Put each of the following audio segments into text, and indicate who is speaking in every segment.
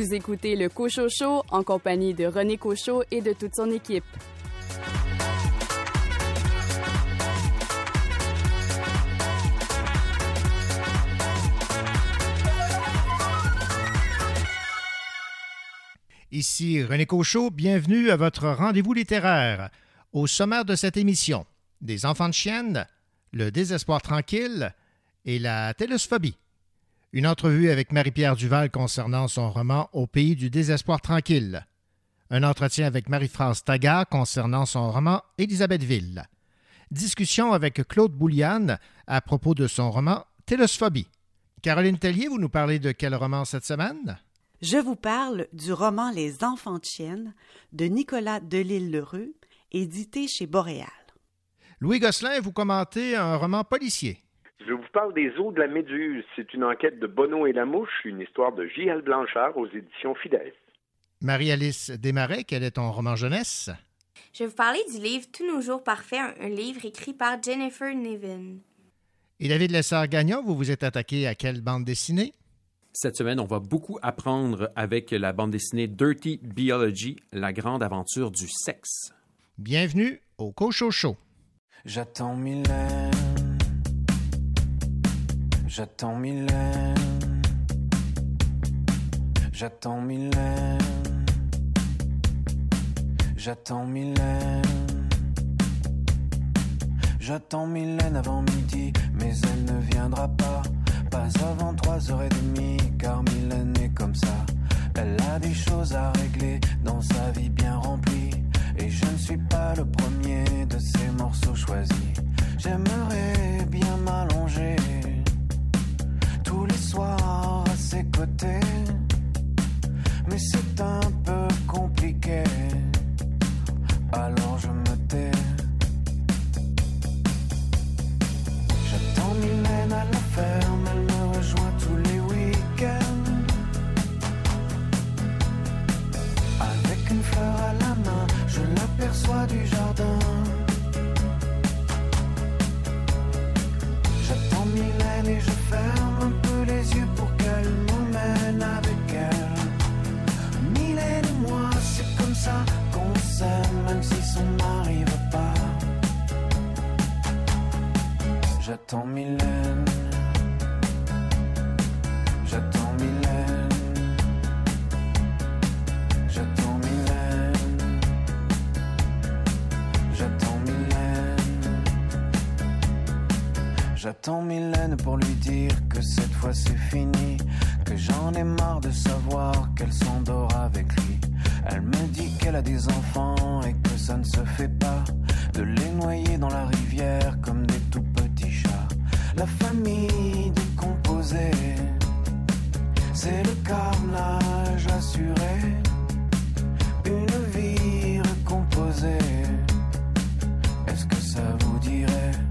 Speaker 1: Vous écoutez le Cocho Show en compagnie de René Cochot et de toute son équipe.
Speaker 2: Ici René Cochot, bienvenue à votre rendez-vous littéraire. Au sommaire de cette émission, des enfants de chienne, le désespoir tranquille et la télosphobie. Une entrevue avec Marie-Pierre Duval concernant son roman Au pays du désespoir tranquille. Un entretien avec Marie-France Taga concernant son roman Élisabethville. Discussion avec Claude Bouliane à propos de son roman Télosphobie. Caroline Tellier, vous nous parlez de quel roman cette semaine?
Speaker 3: Je vous parle du roman Les enfants de chienne de Nicolas Delisle-Lheureux, édité chez Boréal.
Speaker 2: Louis Gosselin, vous commentez un roman policier.
Speaker 4: Je vous parle des eaux de la Méduse. C'est une enquête de Bono et la Mouche, une histoire de J.L. Blanchard aux éditions Fidesz.
Speaker 2: Marie-Alice Desmarais, quel est ton roman jeunesse?
Speaker 5: Je vais vous parler du livre Tous nos jours parfaits, un livre écrit par Jennifer Nevin.
Speaker 2: Et David Lessard-Gagnon, vous vous êtes attaqué à quelle bande dessinée?
Speaker 6: Cette semaine, on va beaucoup apprendre avec la bande dessinée Dirty Biology, la grande aventure du sexe.
Speaker 2: Bienvenue au Cocho Show.
Speaker 7: J'attends Mylène. J'attends Mylène. J'attends Mylène. J'attends Mylène. J'attends Mylène avant midi, mais elle ne viendra pas. Pas avant trois heures et demie, car Mylène est comme ça. Elle a des choses à régler dans sa vie bien remplie. Et je ne suis pas le premier de ces morceaux choisis. J'aimerais bien m'allonger tous les soirs à ses côtés. Mais c'est un peu compliqué. Alors je me tais. J'attends Mylène à la ferme, J'attends Mylène. J'attends Mylène. J'attends Mylène. J'attends Mylène. J'attends Mylène pour lui dire que cette fois c'est fini. Que j'en ai marre de savoir qu'elle s'endort avec lui. Elle me dit qu'elle a des enfants et que ça ne se fait pas. De les noyer dans la rivière comme des. La famille décomposée, c'est le carnage assuré. Une vie recomposée, est-ce que ça vous dirait?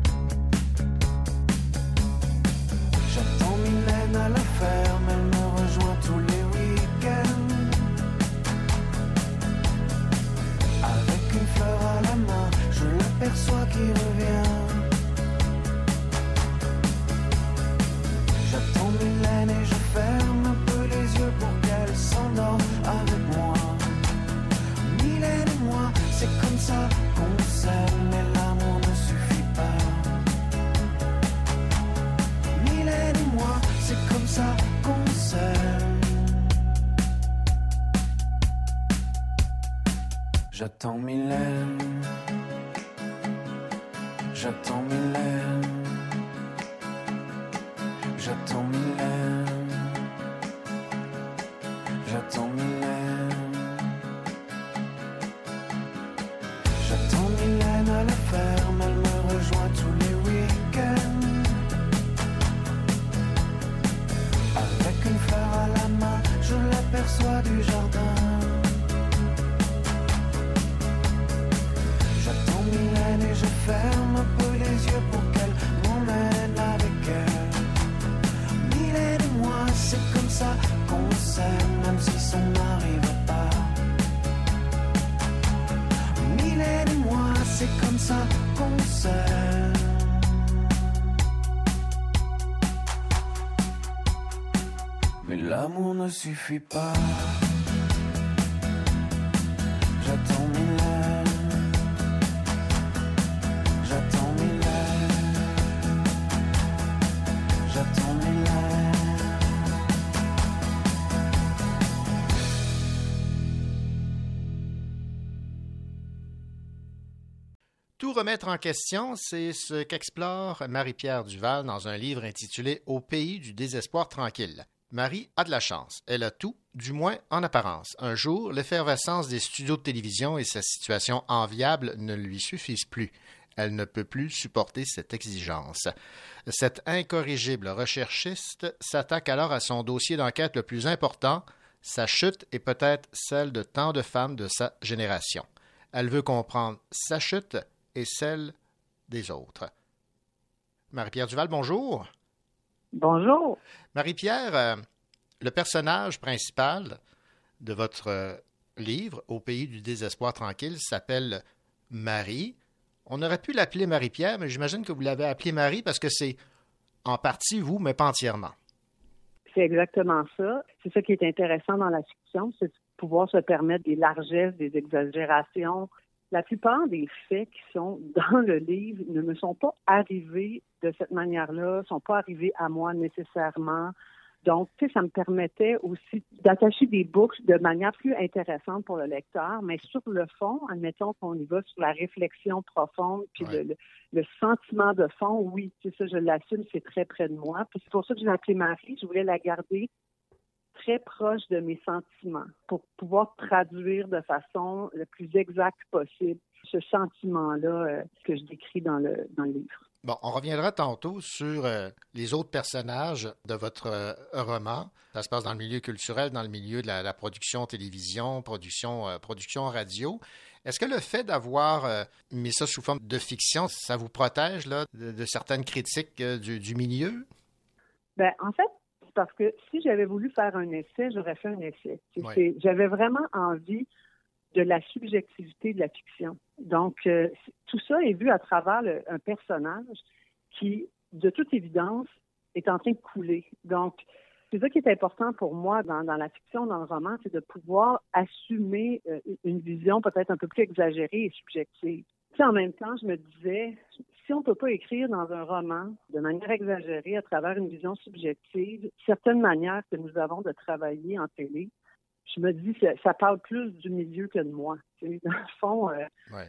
Speaker 7: Suffit pas. J'attends. J'attends. J'attends.
Speaker 2: Tout remettre en question, c'est ce qu'explore Marie-Pierre Duval dans un livre intitulé Au pays du désespoir tranquille. Marie a de la chance. Elle a tout, du moins en apparence. Un jour, l'effervescence des studios de télévision et sa situation enviable ne lui suffisent plus. Elle ne peut plus supporter cette exigence. Cette incorrigible recherchiste s'attaque alors à son dossier d'enquête le plus important, sa chute et peut-être celle de tant de femmes de sa génération. Elle veut comprendre sa chute et celle des autres. Marie-Pierre Duval, bonjour.
Speaker 8: Bonjour.
Speaker 2: Marie-Pierre, euh, le personnage principal de votre euh, livre, Au pays du désespoir tranquille, s'appelle Marie. On aurait pu l'appeler Marie-Pierre, mais j'imagine que vous l'avez appelée Marie parce que c'est en partie vous, mais pas entièrement.
Speaker 8: C'est exactement ça. C'est ça qui est intéressant dans la fiction, c'est de pouvoir se permettre des largesses, des exagérations. La plupart des faits qui sont dans le livre ne me sont pas arrivés de cette manière-là, sont pas arrivés à moi nécessairement. Donc, tu sais, ça me permettait aussi d'attacher des boucles de manière plus intéressante pour le lecteur, mais sur le fond, admettons qu'on y va sur la réflexion profonde, puis
Speaker 2: Ouais.
Speaker 8: le, sentiment de fond, oui, c'est ça, je l'assume, c'est très près de moi. Puis c'est pour ça que je l'ai appelée Marie, je voulais la garder très proche de mes sentiments pour pouvoir traduire de façon le plus exacte possible ce sentiment-là euh, que je décris dans le, dans le livre.
Speaker 2: Bon, on reviendra tantôt sur euh, les autres personnages de votre euh, roman. Ça se passe dans le milieu culturel, dans le milieu de la, la production télévision, production, euh, production radio. Est-ce que le fait d'avoir mis ça sous forme de fiction, ça vous protège là, de, de certaines critiques du, du milieu?
Speaker 8: Ben, en fait, parce que si j'avais voulu faire un essai, j'aurais fait un essai.
Speaker 2: Ouais.
Speaker 8: J'avais vraiment envie de la subjectivité de la fiction. Donc, euh, tout ça est vu à travers le- un personnage qui, de toute évidence, est en train de couler. Donc, c'est ça qui est important pour moi dans, dans la fiction, dans le roman, c'est de pouvoir assumer euh, une vision peut-être un peu plus exagérée et subjective. En même temps, je me disais, si on peut pas écrire dans un roman de manière exagérée à travers une vision subjective certaines manières que nous avons de travailler en télé, je me dis que ça parle plus du milieu que de moi. Dans le fond, euh,
Speaker 2: Ouais.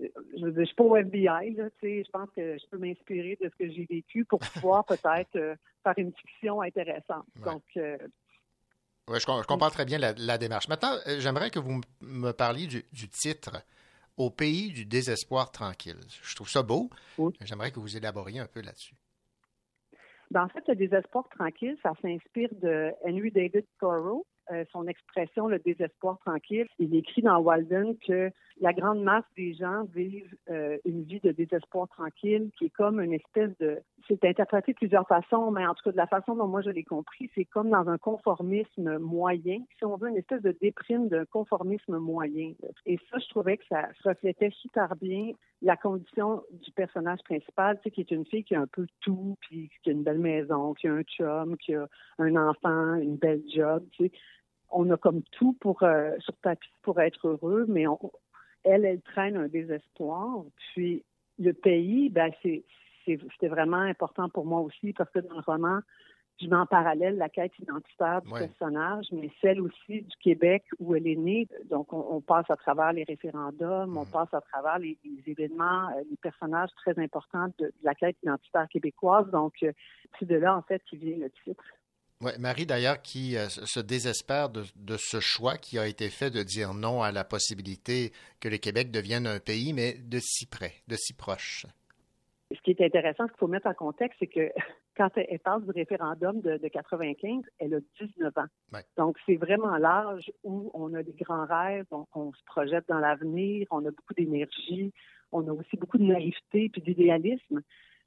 Speaker 8: je je suis pas au FBI, là, je pense que je peux m'inspirer de ce que j'ai vécu pour pouvoir peut-être euh, faire une fiction intéressante.
Speaker 2: Ouais.
Speaker 8: Donc, euh,
Speaker 2: je, com- je comprends très bien la, la démarche. Maintenant, euh, j'aimerais que vous me parliez du, du titre Au pays du désespoir tranquille. Je trouve ça beau.
Speaker 8: Oui.
Speaker 2: J'aimerais que vous élaboriez un peu là-dessus.
Speaker 8: Ben, en fait, le désespoir tranquille, ça s'inspire de Henry David Thoreau. Euh, son expression, le désespoir tranquille, il écrit dans Walden que la grande masse des gens vivent euh, une vie de désespoir tranquille qui est comme une espèce de... C'est interprété de plusieurs façons, mais en tout cas, de la façon dont moi je l'ai compris, c'est comme dans un conformisme moyen, si on veut, une espèce de déprime d'un conformisme moyen. Et ça, je trouvais que ça reflétait super bien la condition du personnage principal, tu sais, qui est une fille qui a un peu tout, puis qui a une belle maison, qui a un chum, qui a un enfant, une belle job, tu sais. On a comme tout pour euh, sur papier pour être heureux, mais on, elle, elle traîne un désespoir. Puis le pays, ben c'est c'était vraiment important pour moi aussi parce que dans le roman, je mets en parallèle la quête identitaire du
Speaker 2: Ouais.
Speaker 8: personnage, mais celle aussi du Québec où elle est née. Donc, on, on passe à travers les référendums, on
Speaker 2: Mhm.
Speaker 8: passe à travers les, les événements, euh, les personnages très importants de, de la quête identitaire québécoise. Donc, euh, c'est de là, en fait, qui vient le titre.
Speaker 2: Ouais, Marie, d'ailleurs, qui euh, se se désespère de, de ce choix qui a été fait de dire non à la possibilité que le Québec devienne un pays, mais de si près, de si proche.
Speaker 8: Ce qui est intéressant, ce qu'il faut mettre en contexte, c'est que quand elle, parle du référendum de, de 95, elle a 19 ans.
Speaker 2: Ouais.
Speaker 8: Donc, c'est vraiment l'âge où on a des grands rêves, on, on se projette dans l'avenir, on a beaucoup d'énergie, on a aussi beaucoup de naïveté puis d'idéalisme.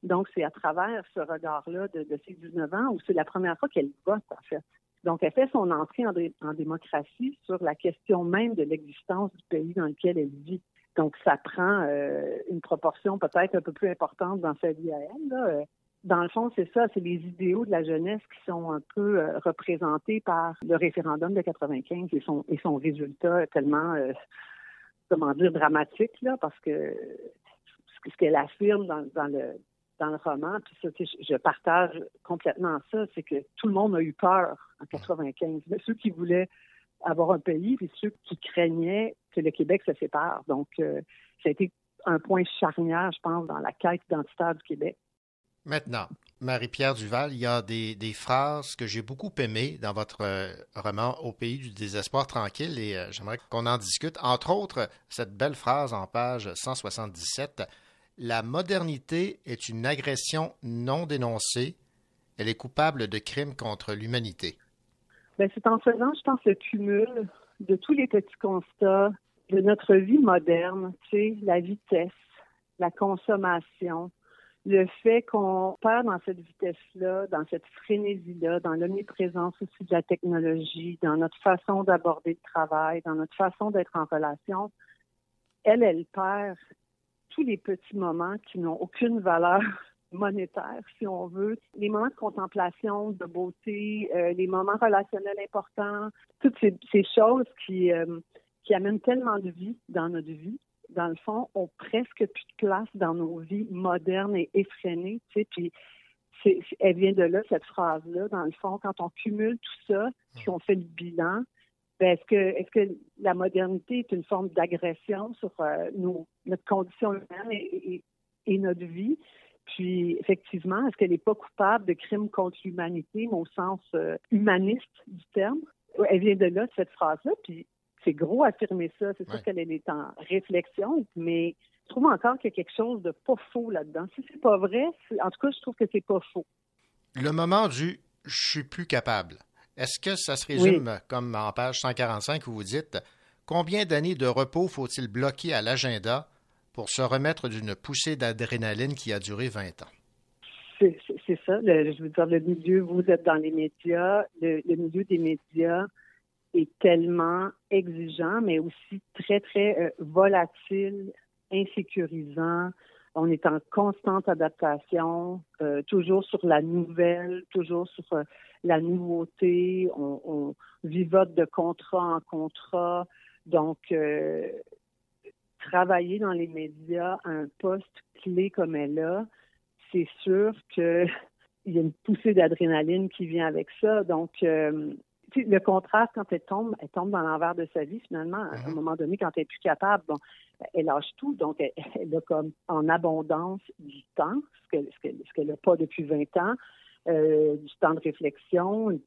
Speaker 8: Donc, c'est à travers ce regard-là de, de ses 19 ans où c'est la première fois qu'elle vote, en fait. Donc, elle fait son entrée en, dé- en démocratie sur la question même de l'existence du pays dans lequel elle vit. Donc, ça prend euh, une proportion peut-être un peu plus importante dans sa vie à elle. Euh, dans le fond, c'est ça, c'est les idéaux de la jeunesse qui sont un peu euh, représentés par le référendum de 95 et son, et son résultat tellement, comment dire, dramatique, là, parce que ce qu'elle affirme dans, le dans le roman, puis ça, je partage complètement ça, c'est que tout le monde a eu peur en 95. Ceux qui voulaient avoir un pays, puis ceux qui craignaient que le Québec se sépare. Donc, euh, ça a été un point charnière, je pense, dans la quête identitaire du Québec.
Speaker 2: Maintenant, Marie-Pierre Duval, il y a des, phrases que j'ai beaucoup aimées dans votre euh, roman Au pays du désespoir tranquille et euh, j'aimerais qu'on en discute. Entre autres, cette belle phrase en page 177 La modernité est une agression non dénoncée. Elle est coupable de crimes contre l'humanité.
Speaker 8: Ben, c'est en faisant, je pense, le cumul de tous les petits constats de notre vie moderne, tu sais, la vitesse, la consommation, le fait qu'on perd dans cette vitesse-là, dans cette frénésie-là, dans l'omniprésence aussi de la technologie, dans notre façon d'aborder le travail, dans notre façon d'être en relation, elle, elle perd tous les petits moments qui n'ont aucune valeur monétaire, si on veut, les moments de contemplation, de beauté, euh, les moments relationnels importants, toutes ces, choses qui, euh, qui amènent tellement de vie dans notre vie dans le fond, ont presque plus de place dans nos vies modernes et effrénées. Tu sais, puis elle vient de là, cette phrase-là. Dans le fond, quand on cumule tout ça, puis on fait le bilan, est-ce que est-ce que la modernité est une forme d'agression sur euh, nos, notre condition humaine et, notre vie? Puis, effectivement, est-ce qu'elle n'est pas coupable de crimes contre l'humanité, mais au sens euh, humaniste du terme? Elle vient de là, cette phrase-là. Puis, c'est gros affirmer ça. C'est sûr qu'elle est en réflexion, mais je trouve encore qu'il y a quelque chose de pas faux là-dedans. Si c'est pas vrai, en tout cas, je trouve que c'est pas faux.
Speaker 2: Le moment du je suis plus capable. Est-ce que ça se résume comme en page 145 où vous dites combien d'années de repos faut-il bloquer à l'agenda pour se remettre d'une poussée d'adrénaline qui a duré 20 ans?
Speaker 8: C'est ça. je veux dire, le milieu, vous êtes dans les médias, le milieu des médias, est tellement exigeant, mais aussi très, très euh, volatile, insécurisant. On est en constante adaptation, euh, toujours sur la nouvelle, toujours sur euh, la nouveauté. On, vivote de contrat en contrat. Donc, travailler dans les médias à un poste clé comme elle a, c'est sûr qu'il y a une poussée d'adrénaline qui vient avec ça. Donc, le contraste, quand elle tombe, elle tombe dans l'envers de sa vie, finalement. À un mhm. moment donné, quand elle est plus capable, bon, elle lâche tout. Donc, elle, a comme en abondance du temps, ce qu'elle n'a pas depuis 20 ans, euh, du temps de réflexion, une,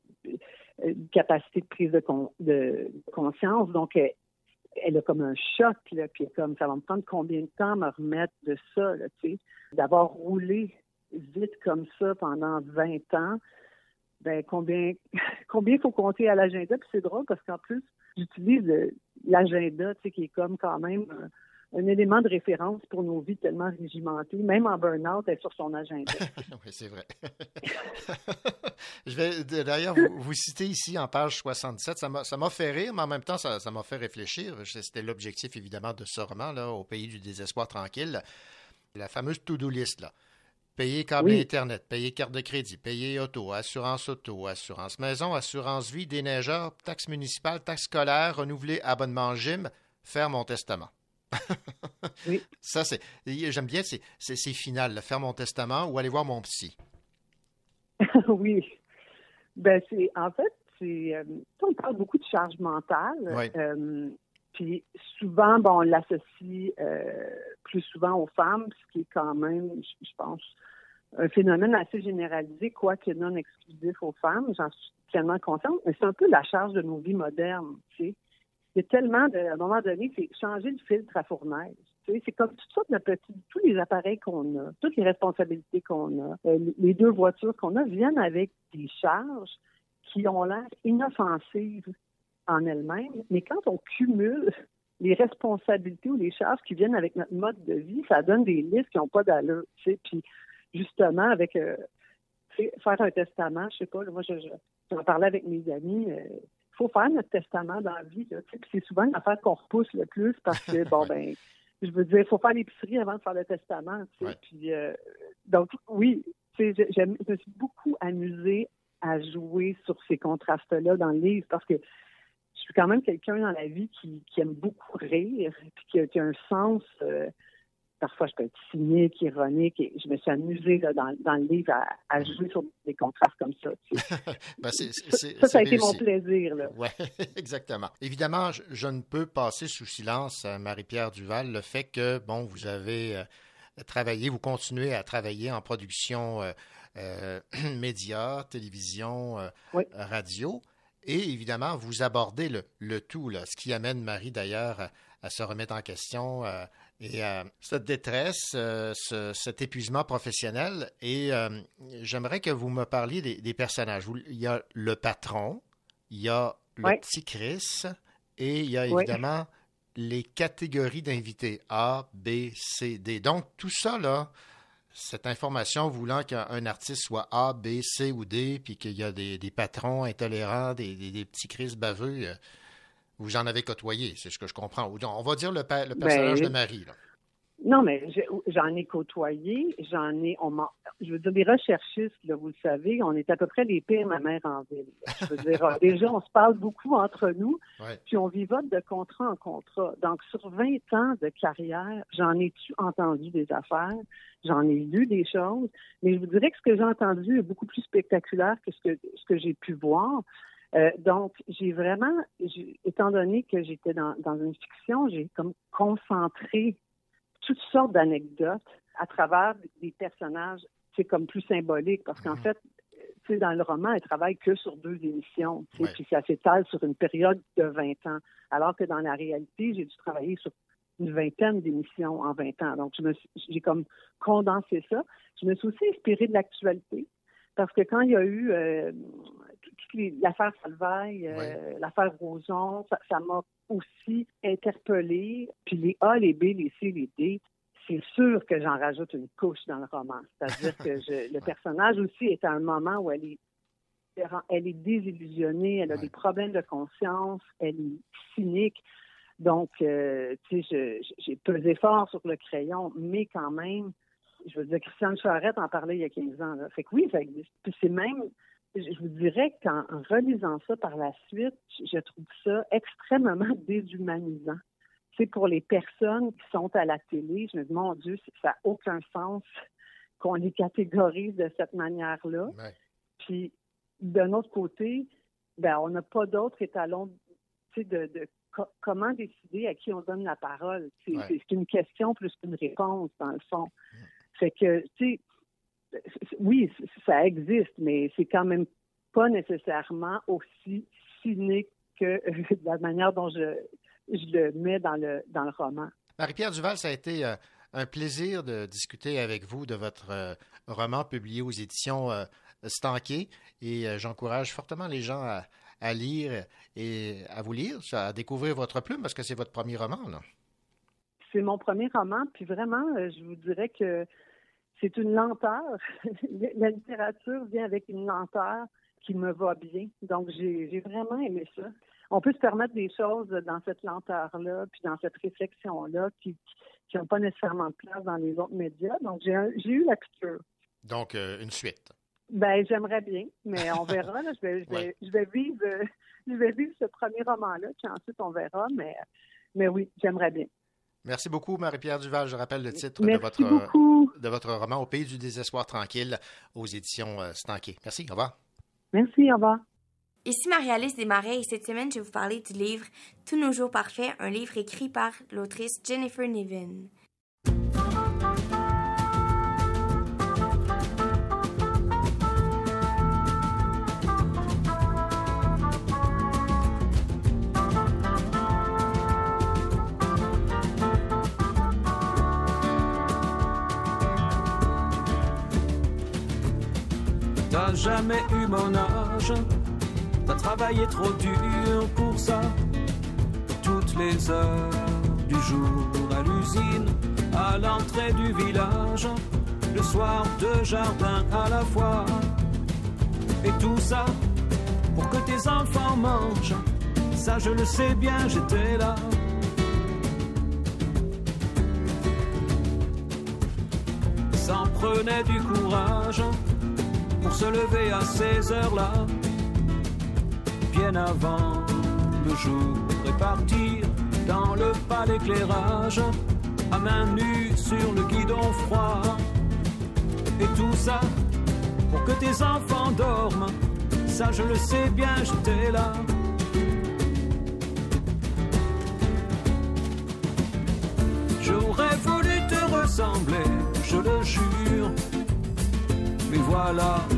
Speaker 8: capacité de prise de, de conscience. Donc, elle, a comme un choc, là, puis comme ça va me prendre combien de temps me remettre de ça, tu sais, d'avoir roulé vite comme ça pendant 20 ans ben combien combien faut compter à l'agenda? Puis c'est drôle parce qu'en plus, j'utilise l'agenda, tu sais, qui est comme quand même un, élément de référence pour nos vies tellement régimentées. Même en burn-out, elle est sur son agenda.
Speaker 2: oui, c'est vrai. Je vais d'ailleurs vous, vous, citer ici en page 67. Ça m'a fait rire, mais en même temps, ça m'a fait réfléchir. C'était l'objectif, évidemment, de ce roman, là, Au pays du désespoir tranquille. La fameuse to-do list, là. Payer câble Internet, payer carte de crédit, payer auto, assurance auto, assurance maison, assurance vie, déneigeur, taxe municipale, taxe scolaire, renouveler abonnement gym, faire mon testament. oui. Ça, c'est. J'aime bien, c'est final, faire mon testament ou aller voir mon psy.
Speaker 8: oui. Ben, c'est. En fait, c'est. Euh, on parle beaucoup de charge mentale. Oui. Euh, puis souvent, bon, on l'associe euh, plus souvent aux femmes, ce qui est quand même, je pense, un phénomène assez généralisé, quoique non exclusif aux femmes. J'en suis tellement consciente, mais c'est un peu la charge de nos vies modernes. Tu sais. Il y a tellement, de, à un moment donné, c'est changer le filtre à fournaise. C'est comme toutes sortes de petits, tous les appareils qu'on a, toutes les responsabilités qu'on a, euh, les deux voitures qu'on a viennent avec des charges qui ont l'air inoffensives en elle-même, mais quand on cumule les responsabilités ou les charges qui viennent avec notre mode de vie, ça donne des listes qui n'ont pas d'allure. Tu sais. Puis justement, avec euh, faire un testament, je sais pas, moi je, j'en parlais avec mes amis. Il euh, faut faire notre testament dans la vie. Là, puis c'est souvent l'affaire qu'on repousse le plus parce que bon ben je veux dire, il faut faire l'épicerie avant de faire le testament. Tu sais, Puis euh, donc oui, je, je me suis beaucoup amusée à jouer sur ces contrastes-là dans le livre parce que suis quand même quelqu'un dans la vie qui, aime beaucoup rire, puis qui a, un sens. Euh, parfois, je peux être cynique, ironique, et je me suis amusée dans, le livre à, jouer sur des contrastes comme ça.
Speaker 2: Ben,
Speaker 8: ça, ça, a été mon plaisir.
Speaker 2: Oui, exactement. Évidemment, je, ne peux passer sous silence, euh, Marie-Pierre Duval, le fait que, bon, vous avez euh, travaillé, vous continuez à travailler en production euh, médias, télévision, radio. Et évidemment, vous abordez le, tout, là, ce qui amène Marie d'ailleurs à, se remettre en question euh, et cette détresse, euh, cet épuisement professionnel. Et euh, j'aimerais que vous me parliez des, personnages. Il y a le patron, il y a le petit Chris et il y a évidemment les catégories d'invités A, B, C, D. Donc tout ça, là, cette information voulant qu'un artiste soit A, B, C ou D, puis qu'il y a des, patrons intolérants, des, petits crises baveux, euh, vous en avez côtoyé, c'est ce que je comprends. On va dire le, le personnage
Speaker 8: ben,
Speaker 2: de Marie.
Speaker 8: Non, mais j'en ai côtoyé, j'en ai, on je veux dire, les recherchistes, vous le savez, on est à peu près les pires, ma mère en ville. Je veux dire, déjà, on se parle beaucoup entre nous, puis on vivote de contrat en contrat. Donc, sur 20 ans de carrière, j'en ai-tu entendu des affaires, j'en ai lu des choses, mais je vous dirais que ce que j'ai entendu est beaucoup plus spectaculaire que ce que, ce que j'ai pu voir. Euh, donc, j'ai vraiment, étant donné que j'étais dans, dans une fiction, j'ai comme concentré toutes sortes d'anecdotes à travers des personnages, c'est comme plus symbolique parce qu'en mhm. fait, dans le roman, elle travaille que sur deux émissions, puis ça s'étale sur une période de 20 ans, alors que dans la réalité, j'ai dû travailler sur une vingtaine d'émissions en 20 ans. Donc, j'ai comme condensé ça. Je me suis aussi inspirée de l'actualité, parce que quand il y a eu euh, l'affaire Salvaille, euh, l'affaire Roson, ça m'a aussi interpellée. Puis les A, les B, les C, les D, c'est sûr que j'en rajoute une couche dans le roman. C'est-à-dire que le personnage aussi est à un moment où elle est elle est désillusionnée, elle a des problèmes de conscience, elle est cynique. Donc, euh, tu sais, j'ai pesé fort sur le crayon, mais quand même, je veux dire, Christiane Charette en parlait il y a 15 ans. Là. Fait que oui, ça existe. Puis c'est même, je vous dirais qu'en relisant ça par la suite, je trouve ça extrêmement déshumanisant. C'est pour les personnes qui sont à la télé, je me dis, mon Dieu, ça n'a aucun sens qu'on les catégorise de cette manière-là. Puis, d'un autre côté, ben, on n'a pas d'autres étalons de, de comment décider à qui on donne la parole. C'est une question plus qu'une réponse, dans le fond. Fait que, tu sais, oui, ça existe, mais c'est quand même pas nécessairement aussi cynique que la manière dont je, le mets dans le, dans le roman.
Speaker 2: Marie-Pierre Duval, ça a été euh, un plaisir de discuter avec vous de votre euh, roman publié aux éditions euh, Stanquet et j'encourage fortement les gens à, lire et à vous lire, à découvrir votre plume parce que c'est votre premier roman.
Speaker 8: C'est mon premier roman, puis vraiment, je vous dirais que c'est une lenteur. la littérature vient avec une lenteur qui me va bien. Donc, j'ai vraiment aimé ça. On peut se permettre des choses dans cette lenteur-là, puis dans cette réflexion-là, qui n'ont pas nécessairement de place dans les autres médias. Donc, j'ai eu la piqûre.
Speaker 2: Donc, euh, une suite.
Speaker 8: Ben, j'aimerais bien, mais on verra. je, vais, je, vais, vivre, je vais vivre ce premier roman-là, puis ensuite on verra. Mais, mais oui, j'aimerais bien.
Speaker 2: Merci beaucoup, Marie-Pierre Duval. Je rappelle le titre de votre, de votre roman Au pays du désespoir tranquille aux éditions euh, Stanquet. Merci, au revoir.
Speaker 8: Merci, au revoir.
Speaker 5: Ici Marie-Alice Desmarais et cette semaine, je vais vous parler du livre Tous nos jours parfaits, un livre écrit par l'autrice Jennifer Niven.
Speaker 9: Jamais eu mon âge. T'as travaillé trop dur pour ça. Toutes les heures du jour à l'usine, à l'entrée du village, le soir de jardin à la fois. Et tout ça pour que tes enfants mangent. Ça je le sais bien, j'étais là. Sans prenait du courage pour se lever à ces heures-là, bien avant le jour et partir dans le pas d'éclairage, à main nue sur le guidon froid. Et tout ça pour que tes enfants dorment, ça je le sais bien, j'étais là. J'aurais voulu te ressembler, je le jure. Mais voilà, il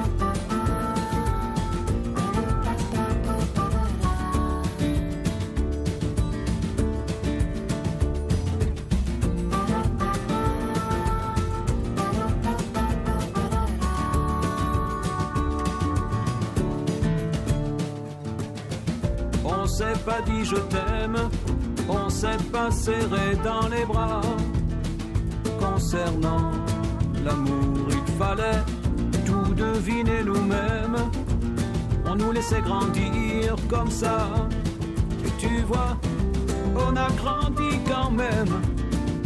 Speaker 9: Pas dit je t'aime, on s'est pas serré dans les bras. Concernant l'amour, il fallait tout deviner nous-mêmes. On nous laissait grandir comme ça. Et tu vois, on a grandi quand même.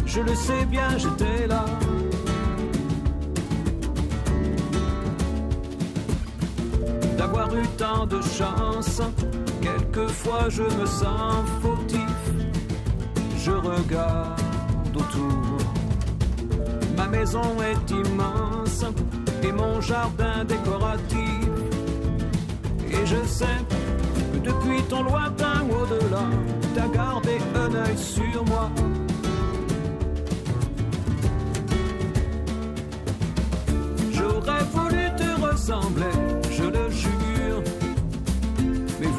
Speaker 9: Je le sais bien, j'étais là. D'avoir eu tant de chance, quelquefois je me sens fautif. Je regarde autour. Ma maison est immense et mon jardin décoratif. Et je sais que depuis ton lointain au-delà, t'as gardé un œil sur moi. J'aurais voulu te ressembler,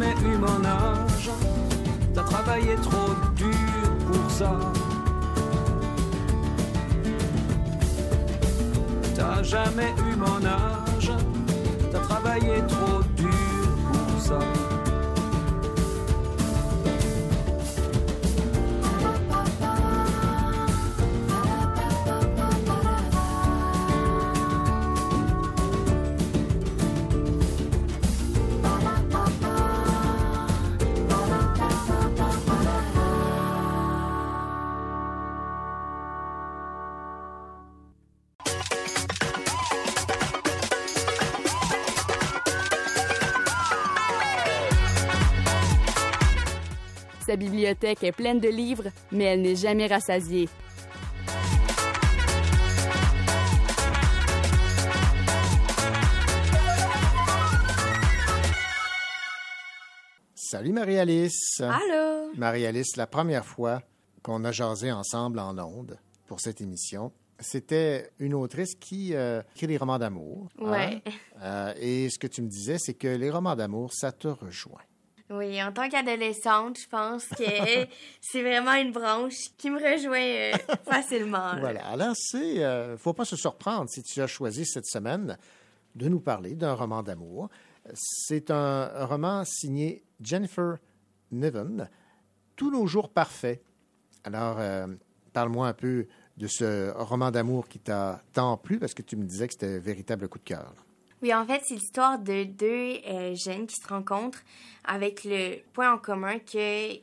Speaker 9: Jamais eu mon âge, t'as travaillé trop dur pour ça. T'as jamais eu mon âge, t'as travaillé trop
Speaker 1: bibliothèque est pleine de livres, mais elle n'est jamais rassasiée.
Speaker 2: Salut Marie-Alice.
Speaker 5: Allô?
Speaker 2: Marie-Alice, la première fois qu'on a jasé ensemble en ondes pour cette émission, c'était une autrice qui euh, écrit des romans d'amour. hein?
Speaker 5: Ouais.
Speaker 2: Euh, et ce que tu me disais, c'est que les romans d'amour, ça te rejoint.
Speaker 5: Oui, en tant qu'adolescente, je pense que c'est vraiment une branche qui me rejoint euh, facilement. là.
Speaker 2: Voilà. Alors, c'est, euh, faut pas se surprendre si tu as choisi cette semaine de nous parler d'un roman d'amour. C'est un roman signé Jennifer Niven, Tous nos jours parfaits. Alors, euh, parle-moi un peu de ce roman d'amour qui t'a tant plu parce que tu me disais que c'était un véritable coup de cœur.
Speaker 5: Oui, en fait, c'est l'histoire de deux euh, jeunes qui se rencontrent avec le point en commun qu'ils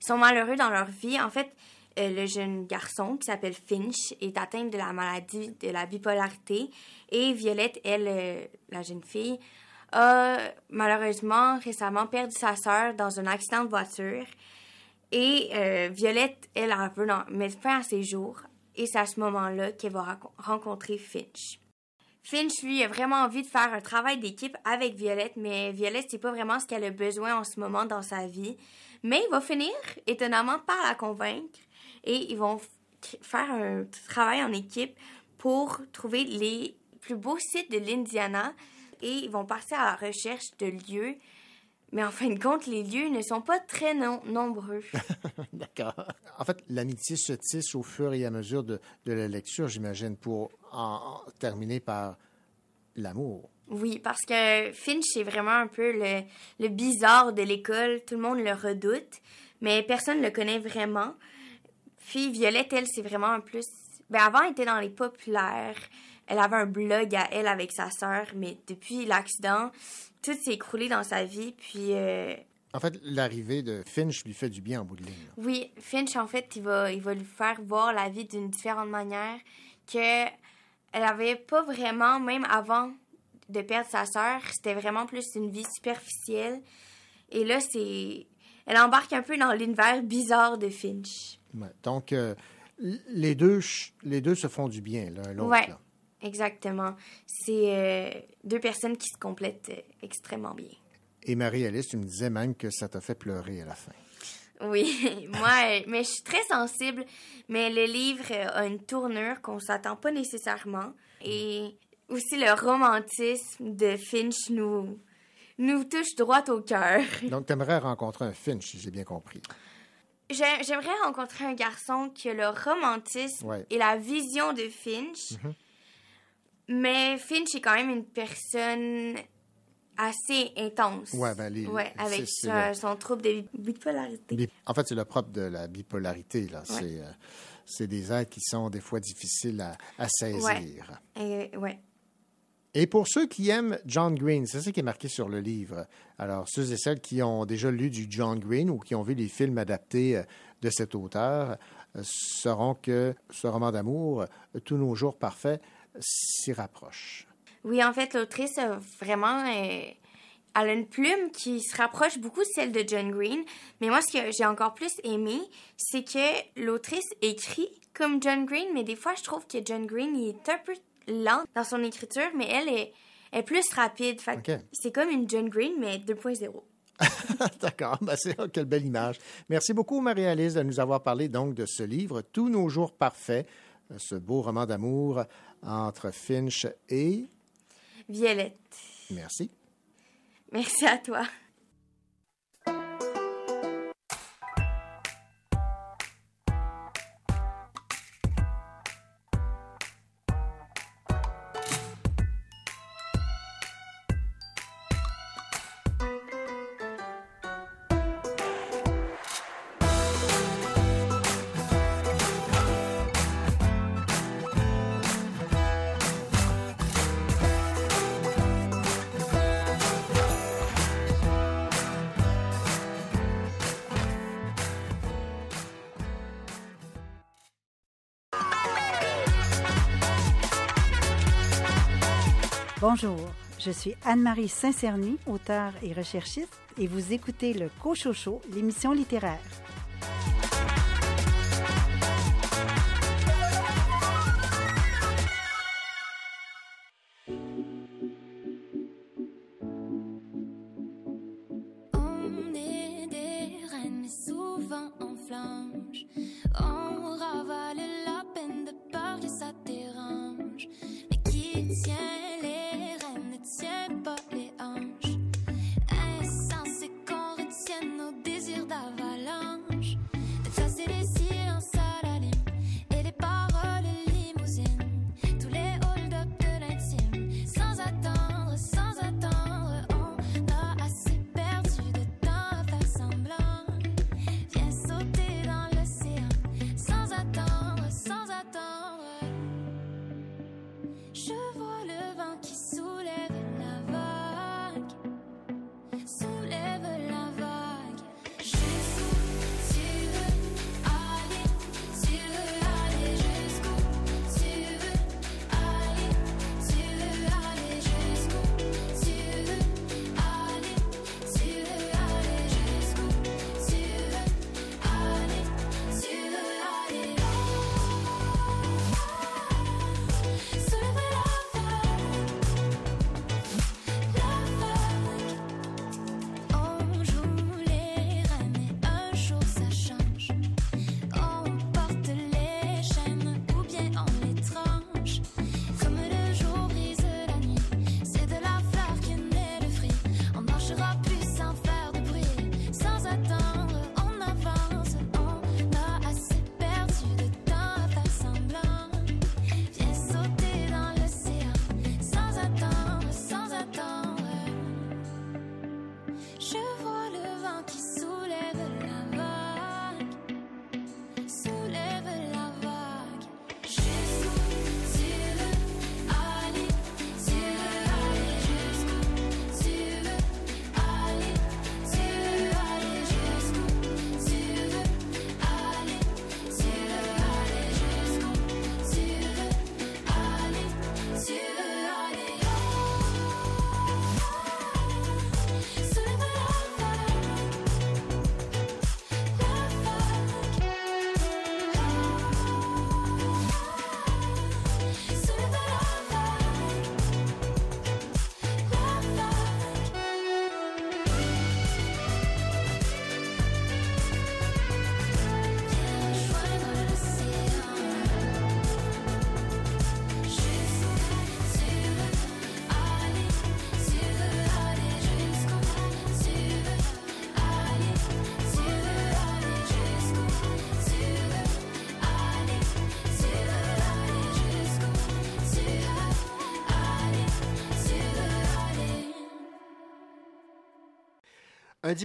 Speaker 5: sont malheureux dans leur vie. En fait, euh, le jeune garçon qui s'appelle Finch est atteint de la maladie de la bipolarité et Violette, elle, euh, la jeune fille, a malheureusement récemment perdu sa sœur dans un accident de voiture. Et Violette, elle, elle veut mettre fin à ses jours. Et c'est à ce moment-là qu'elle va rencontrer Finch. Finch, lui, a vraiment envie de faire un travail d'équipe avec Violette, mais Violette, c'est pas vraiment ce qu'elle a besoin en ce moment dans sa vie. Mais il va finir, étonnamment, par la convaincre et ils vont faire un travail en équipe pour trouver les plus beaux sites de l'Indiana et ils vont passer à la recherche de lieux. Mais en fin de compte, les lieux ne sont pas très non- nombreux.
Speaker 2: D'accord. En fait, l'amitié se tisse au fur et à mesure de, de la lecture, j'imagine, pour en, en terminer par l'amour.
Speaker 5: Oui, parce que Finch, c'est vraiment un peu le, le bizarre de l'école. Tout le monde le redoute, mais personne ne le connaît vraiment. Puis Violette, elle, c'est vraiment un plus... Ben, avant, elle était dans les populaires. Elle avait un blog à elle avec sa sœur, mais depuis l'accident, tout s'est écroulé dans sa vie. Puis, euh,
Speaker 2: En fait, l'arrivée de Finch lui fait du bien en bout de ligne.
Speaker 5: oui, Finch, en fait, il va, il va lui faire voir la vie d'une différente manière que elle avait pas vraiment, même avant de perdre sa sœur, c'était vraiment plus une vie superficielle. Et là, c'est... Elle embarque un peu dans l'univers bizarre de Finch.
Speaker 2: Ouais. Donc, euh, les, deux, les deux se font du bien l'un l'autre.
Speaker 5: Ouais,
Speaker 2: là.
Speaker 5: Exactement. C'est euh, deux personnes qui se complètent euh, extrêmement bien.
Speaker 2: Et Marie-Alice, tu me disais même que ça t'a fait pleurer à la fin.
Speaker 5: Oui, moi, euh, mais je suis très sensible. Mais le livre a une tournure qu'on s'attend pas nécessairement. Et aussi le romantisme de Finch nous, nous touche droit au cœur.
Speaker 2: Donc, tu aimerais rencontrer un Finch, si j'ai bien compris.
Speaker 5: J'ai- J'aimerais rencontrer un garçon qui a le romantisme
Speaker 2: Ouais.
Speaker 5: et la vision de Finch.
Speaker 2: Mhm.
Speaker 5: Mais Finch est quand même une personne assez intense.
Speaker 2: Ouais, ben, les-
Speaker 5: Ouais, avec son,
Speaker 2: le-
Speaker 5: son trouble de bipolarité.
Speaker 2: Bi- En fait, c'est le propre de la bipolarité. Là. C'est, euh, c'est des êtres qui sont des fois difficiles à, à saisir.
Speaker 5: Ouais. Et- ouais.
Speaker 2: Et pour ceux qui aiment John Green, c'est ça qui est marqué sur le livre. Alors, ceux et celles qui ont déjà lu du John Green ou qui ont vu les films adaptés euh, de cet auteur euh, sauront que ce roman d'amour, euh, Tous nos jours parfaits, s'y rapproche.
Speaker 5: Oui, en fait, l'autrice a vraiment. euh, elle a une plume qui se rapproche beaucoup de celle de John Green. Mais moi, ce que j'ai encore plus aimé, c'est que l'autrice écrit comme John Green, mais des fois, je trouve que John Green il est un peu lent dans son écriture, mais elle est, est plus rapide. C'est comme une John Green, mais 2.0.
Speaker 2: D'accord, ben c'est oh, quelle belle image. Merci beaucoup, Marie-Alice, de nous avoir parlé donc de ce livre, Tous nos jours parfaits, euh, ce beau roman d'amour entre Finch et...
Speaker 5: Violette.
Speaker 2: Merci.
Speaker 5: Merci à toi.
Speaker 10: Bonjour, je suis Anne-Marie Saint-Cerny, auteure et recherchiste, et vous écoutez le Cochocho, l'émission littéraire.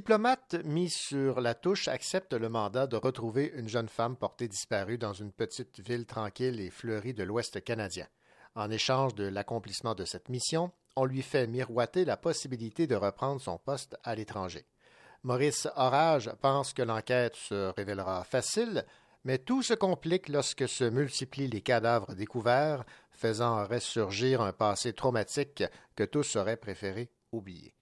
Speaker 2: Diplomate mis sur la touche accepte le mandat de retrouver une jeune femme portée disparue dans une petite ville tranquille et fleurie de l'Ouest canadien. En échange de l'accomplissement de cette mission, on lui fait miroiter la possibilité de reprendre son poste à l'étranger. Maurice Orage pense que l'enquête se révélera facile, mais tout se complique lorsque se multiplient les cadavres découverts, faisant ressurgir un passé traumatique que tous auraient préféré oublier.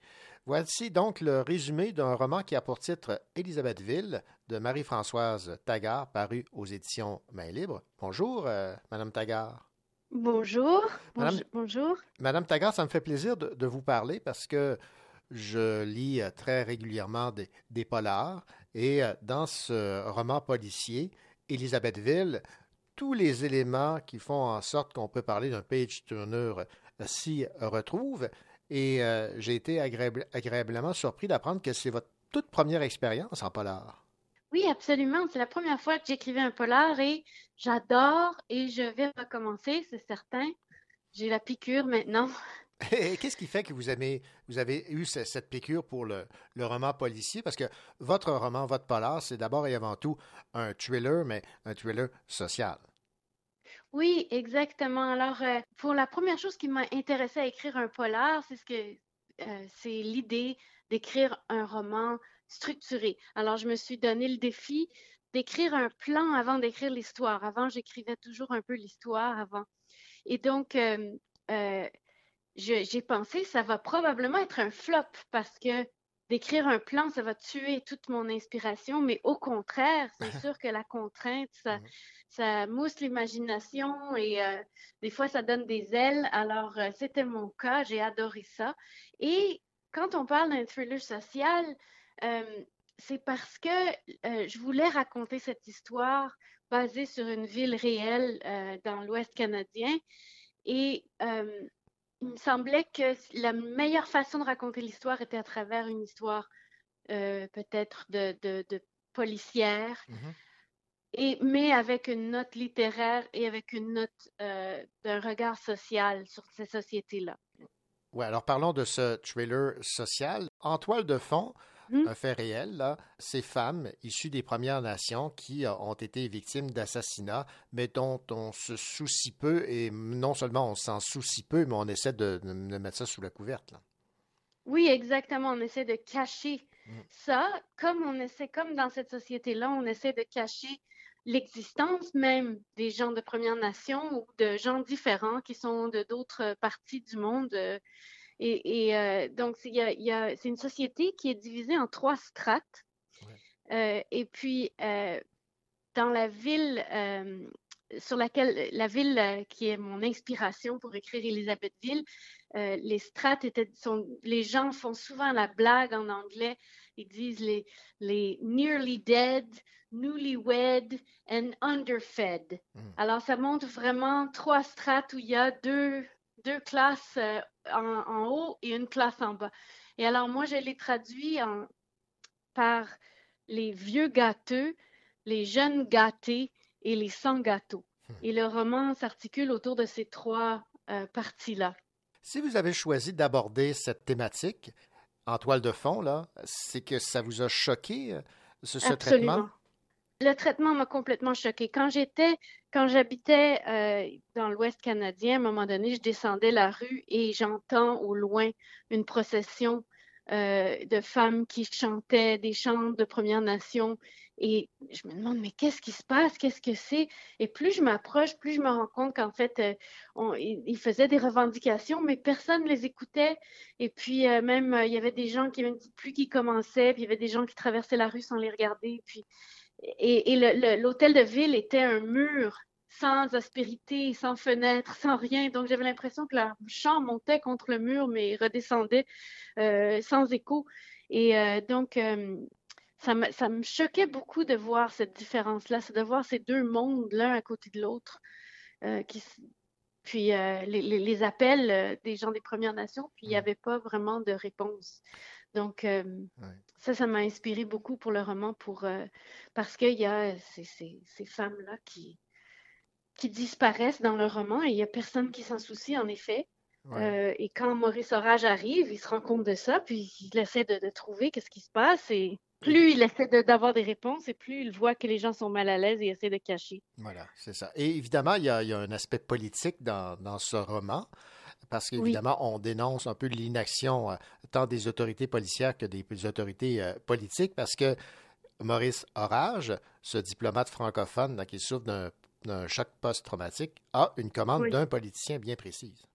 Speaker 2: Voici donc le résumé d'un roman qui a pour titre Élisabethville de Marie-Françoise Taggart, paru aux éditions Main Libre. Bonjour, euh, Madame Taggart.
Speaker 11: Bonjour.
Speaker 2: Madame,
Speaker 11: Bonjour.
Speaker 2: Madame Taggart, ça me fait plaisir de, de vous parler parce que je lis euh, très régulièrement des, des polars et euh, dans ce roman policier, Élisabethville, tous les éléments qui font en sorte qu'on peut parler d'un page turner s'y retrouvent. Et euh, j'ai été agréable- agréablement surpris d'apprendre que c'est votre toute première expérience en polar.
Speaker 11: Oui, absolument. C'est la première fois que j'écrivais un polar et j'adore et je vais recommencer, c'est certain. J'ai la piqûre maintenant.
Speaker 2: Qu'est-ce qui fait que vous avez, vous avez eu ce- cette piqûre pour le, le roman policier? Parce que votre roman, votre polar, c'est d'abord et avant tout un thriller, mais un thriller social.
Speaker 11: Oui, exactement. Alors, euh, pour la première chose qui m'a intéressée à écrire un polar, c'est ce que euh, c'est l'idée d'écrire un roman structuré. Alors, je me suis donné le défi d'écrire un plan avant d'écrire l'histoire. Avant, j'écrivais toujours un peu l'histoire avant. Et donc, euh, j'ai pensé, ça va probablement être un flop parce que d'écrire un plan, ça va tuer toute mon inspiration, mais au contraire, c'est sûr que la contrainte, ça, ça mousse l'imagination et euh, des fois, ça donne des ailes. Alors, euh, c'était mon cas, j'ai adoré ça. Et quand on parle d'un thriller social, euh, c'est parce que je voulais raconter cette histoire basée sur une ville réelle dans l'Ouest canadien. Et il me semblait que la meilleure façon de raconter l'histoire était à travers une histoire euh, peut-être de, de, de policière, et, mais avec une note littéraire et avec une note euh, d'un regard social sur ces sociétés-là.
Speaker 2: Oui, alors parlons de ce thriller social. En toile de fond, un fait réel, là, ces femmes issues des Premières Nations qui euh, ont été victimes d'assassinats, mais dont on se soucie peu, et non seulement on s'en soucie peu, mais on essaie de, mettre ça sous la couverte. là.
Speaker 11: Oui, exactement. On essaie de cacher ça, comme on essaie, comme dans cette société-là, on essaie de cacher l'existence même des gens de Première Nation ou de gens différents qui sont de d'autres parties du monde. Et, et, euh, donc, c'est il y a- il y a- c'est une société qui est divisée en trois strates. Euh, et puis, euh, dans la ville sur laquelle la ville qui est mon inspiration pour écrire Élisabethville, euh, les strates étaient sont, les gens font souvent la blague en anglais. Ils disent les les nearly dead, newlywed and underfed. Alors ça montre vraiment trois strates où il y a deux deux classes euh, en, en haut et une classe en bas. Et alors moi je l'ai traduit en par les vieux gâteux, les jeunes gâtés et les sans gâteaux. Et le roman s'articule autour de ces trois euh, parties-là.
Speaker 2: Si vous avez choisi d'aborder cette thématique en toile de fond, là, c'est que ça vous a choqué, euh, ce, ce traitement?
Speaker 11: Le traitement m'a complètement choquée. Quand j'étais, quand j'habitais euh, dans l'Ouest canadien, à un moment donné, je descendais la rue et j'entends au loin une procession euh, de femmes qui chantaient des chants de Première Nation. Et je me demande, mais qu'est-ce qui se passe? Qu'est-ce que c'est? Et plus je m'approche, plus je me rends compte qu'en fait, euh, on- ils faisaient des revendications, mais personne ne les écoutait. Et puis, même, il y avait des gens qui petite pluie qui commençait, puis il y avait des gens qui traversaient la rue sans les regarder. Puis, et, l'hôtel de ville était un mur sans aspérité, sans fenêtre, sans rien. Donc, j'avais l'impression que leur chant montait contre le mur, mais redescendait euh, sans écho. Et euh, donc, euh, ça me, ça me choquait beaucoup de voir cette différence-là, c'est de voir ces deux mondes l'un à côté de l'autre. qui, puis les, appels des gens des Premières Nations, puis il n'y avait pas vraiment de réponse. Donc, euh, ça, ça m'a inspiré beaucoup pour le roman, pour, euh, parce qu'il y a ces, ces- ces femmes-là qui, qui disparaissent dans le roman et il n'y a personne qui s'en soucie, en effet. Euh, et quand Maurice Orage arrive, il se rend compte de ça, puis il essaie de, de trouver qu'est-ce qui se passe. Et plus il essaie de- d'avoir des réponses, et plus il voit que les gens sont mal à l'aise et essaie de cacher.
Speaker 2: Voilà, c'est ça. Et évidemment, il y a, il y a un aspect politique dans, dans ce roman, parce qu'évidemment, on dénonce un peu l'inaction euh, tant des autorités policières que des, des autorités euh, politiques, parce que Maurice Orage, ce diplomate francophone là, qui souffre d'un d'un choc post-traumatique, a une commande
Speaker 11: Oui.
Speaker 2: d'un politicien bien précise.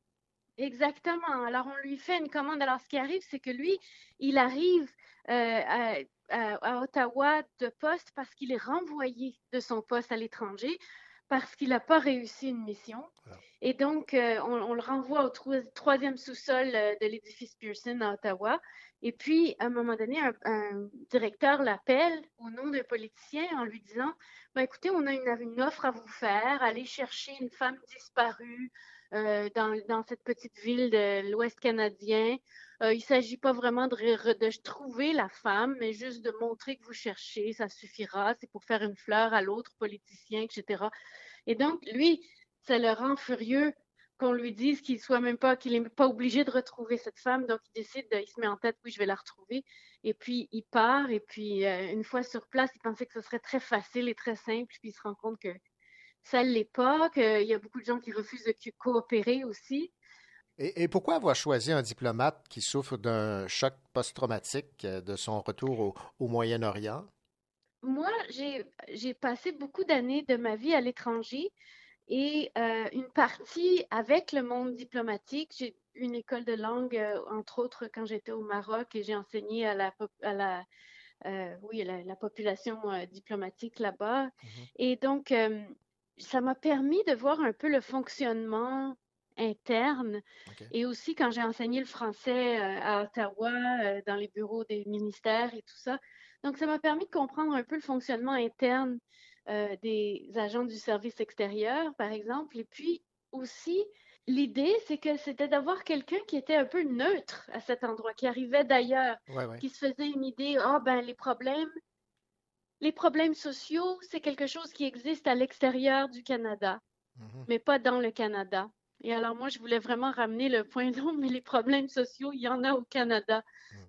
Speaker 11: Exactement. Alors, on lui fait une commande. Alors, ce qui arrive, c'est que lui, il arrive euh, à, à- à Ottawa de poste parce qu'il est renvoyé de son poste à l'étranger parce qu'il n'a pas réussi une mission. Et donc, euh, on, on le renvoie au troi- troisième sous-sol euh, de l'édifice Pearson à Ottawa. Et puis, à un moment donné, un, un directeur l'appelle au nom d'un politicien en lui disant, ben, écoutez, on a une, une offre à vous faire, allez chercher une femme disparue euh, dans, cette petite ville de l'Ouest canadien. Euh, il ne s'agit pas vraiment de, trouver la femme, mais juste de montrer que vous cherchez, ça suffira. C'est pour faire une fleur à l'autre politicien, etc. Et donc, lui, ça le rend furieux qu'on lui dise qu'il soit même pas, qu'il n'est pas obligé de retrouver cette femme. Donc, il décide, de- il se met en tête, oui, je vais la retrouver. Et puis, il part. Et puis, euh, une fois sur place, il pensait que ce serait très facile et très simple. Puis, il se rend compte que ça ne l'est pas, qu'il y a beaucoup de gens qui refusent de co- coopérer aussi.
Speaker 2: Et, et pourquoi avoir choisi un diplomate qui souffre d'un choc post-traumatique euh, de son retour au, au Moyen-Orient?
Speaker 11: Moi, j'ai passé beaucoup d'années de ma vie à l'étranger et euh, une partie avec le monde diplomatique. J'ai eu une école de langue, euh, entre autres, quand j'étais au Maroc et j'ai enseigné à la, à la, euh, oui, à la, la population diplomatique là-bas. Et donc, ça m'a permis de voir un peu le fonctionnement interne. Et aussi, quand j'ai enseigné le français euh, à Ottawa, euh, dans les bureaux des ministères et tout ça. Donc, ça m'a permis de comprendre un peu le fonctionnement interne euh, des agents du service extérieur, par exemple. Et puis aussi, l'idée, c'est que c'était d'avoir quelqu'un qui était un peu neutre à cet endroit, qui arrivait d'ailleurs,
Speaker 2: Ouais, ouais.
Speaker 11: qui se faisait une idée, ah ben les problèmes, les problèmes sociaux, c'est quelque chose qui existe à l'extérieur du Canada, mais pas dans le Canada. Et alors moi, je voulais vraiment ramener le point non, mais les problèmes sociaux, il y en a au Canada,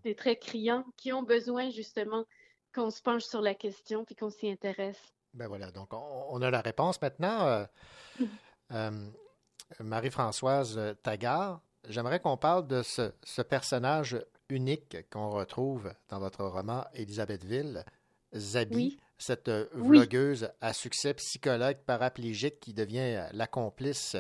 Speaker 11: des très criants, qui ont besoin justement qu'on se penche sur la question puis qu'on s'y intéresse.
Speaker 2: Ben voilà, donc on, on a la réponse maintenant. Euh, euh, Marie-Françoise Taggart, j'aimerais qu'on parle de ce, ce personnage unique qu'on retrouve dans votre roman Élisabethville, Zabi,
Speaker 11: Oui.
Speaker 2: cette euh,
Speaker 11: Oui.
Speaker 2: vlogueuse à succès psychologue paraplégique qui devient euh, la complice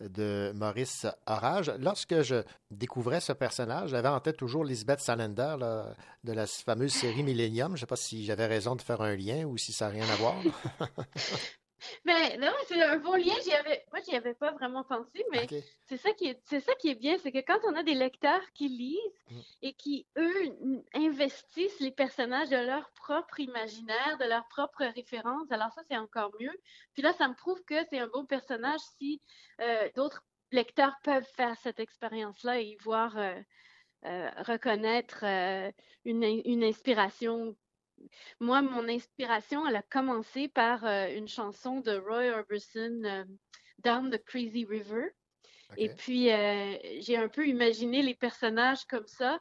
Speaker 2: de Maurice Orage. Lorsque je découvrais ce personnage, j'avais en tête toujours Lisbeth Salander là, de la fameuse série Millennium. Je ne sais pas si j'avais raison de faire un lien ou si ça n'a rien à voir.
Speaker 11: Mais non, c'est un bon lien. J'y avais, moi, j'y avais pas vraiment pensé, mais c'est ça qui est, c'est ça qui est bien, c'est que quand on a des lecteurs qui lisent et qui, eux, investissent les personnages de leur propre imaginaire, de leur propre référence, alors ça, c'est encore mieux. Puis là, ça me prouve que c'est un bon personnage si euh, d'autres lecteurs peuvent faire cette expérience-là et y voir euh, euh, reconnaître une, une inspiration moi, mon inspiration, elle a commencé par euh, une chanson de Roy Orbison, euh, Down the Crazy River. Et puis, euh, j'ai un peu imaginé les personnages comme ça.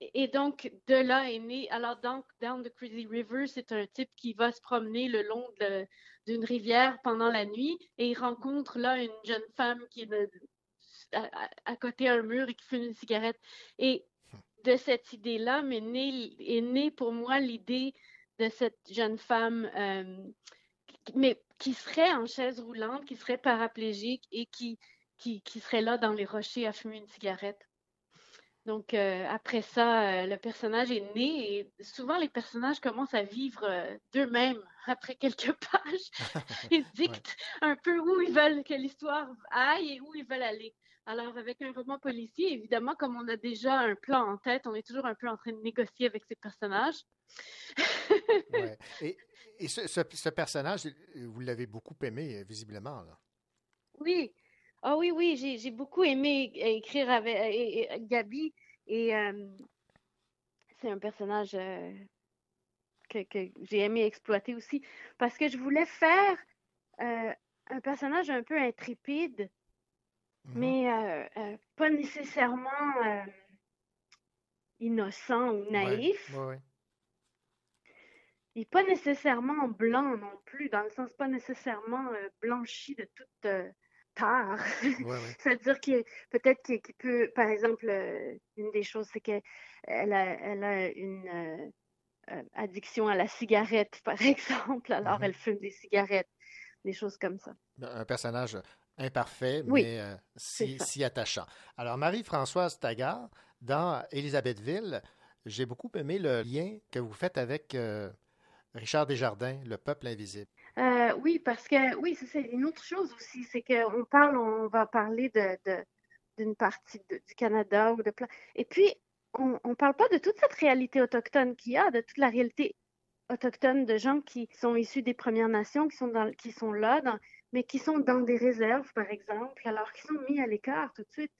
Speaker 11: Et donc, de là est né. Alors, donc, Down the Crazy River, c'est un type qui va se promener le long d'une rivière pendant la nuit et il rencontre là une jeune femme qui est de- à, à- à côté d'un mur et qui fume une cigarette. Et de cette idée-là m'est née, est née pour moi l'idée de cette jeune femme, euh, qui- mais qui serait en chaise roulante, qui serait paraplégique et qui, qui, qui serait là dans les rochers à fumer une cigarette. Donc, euh, après ça, euh, le personnage est né et souvent les personnages commencent à vivre euh, d'eux-mêmes après quelques pages. Ils dictent un peu où ils veulent que l'histoire aille et où ils veulent aller. Alors, avec un roman policier, évidemment, comme on a déjà un plan en tête, on est toujours un peu en train de négocier avec ces personnages.
Speaker 2: Ouais. Et, et ce, ce- ce personnage, vous l'avez beaucoup aimé, visiblement. Là.
Speaker 11: Oui, ah oui, oui, j'ai beaucoup aimé écrire avec é- Gabi et euh, c'est un personnage euh, que, que j'ai aimé exploiter aussi parce que je voulais faire euh, un personnage un peu intrépide mais euh, euh, pas nécessairement euh, innocent ou naïf.
Speaker 2: Ouais, ouais,
Speaker 11: n'est pas nécessairement blanc non plus, dans le sens pas nécessairement blanchi de toute
Speaker 2: ouais.
Speaker 11: C'est-à-dire qu'il peut-être qu'il peut, par exemple, une des choses, c'est qu'elle a, elle a une addiction à la cigarette, par exemple. Alors,
Speaker 2: Mhm.
Speaker 11: elle fume des cigarettes, des choses comme ça.
Speaker 2: Un personnage imparfait,
Speaker 11: Oui,
Speaker 2: mais euh, si, si attachant. Alors, Marie-Françoise Taggart, dans Élisabethville, j'ai beaucoup aimé le lien que vous faites avec euh, Richard Desjardins, Le peuple invisible.
Speaker 11: Euh, oui, parce que oui, c'est une autre chose aussi, c'est qu'on parle, on va parler de, de- d'une partie de- du Canada ou de plein. Et puis, on ne parle pas de toute cette réalité autochtone qu'il y a, de toute la réalité autochtone de gens qui sont issus des Premières Nations, qui sont dans, qui sont là, dans- mais qui sont dans des réserves, par exemple, alors qu'ils sont mis à l'écart tout de suite,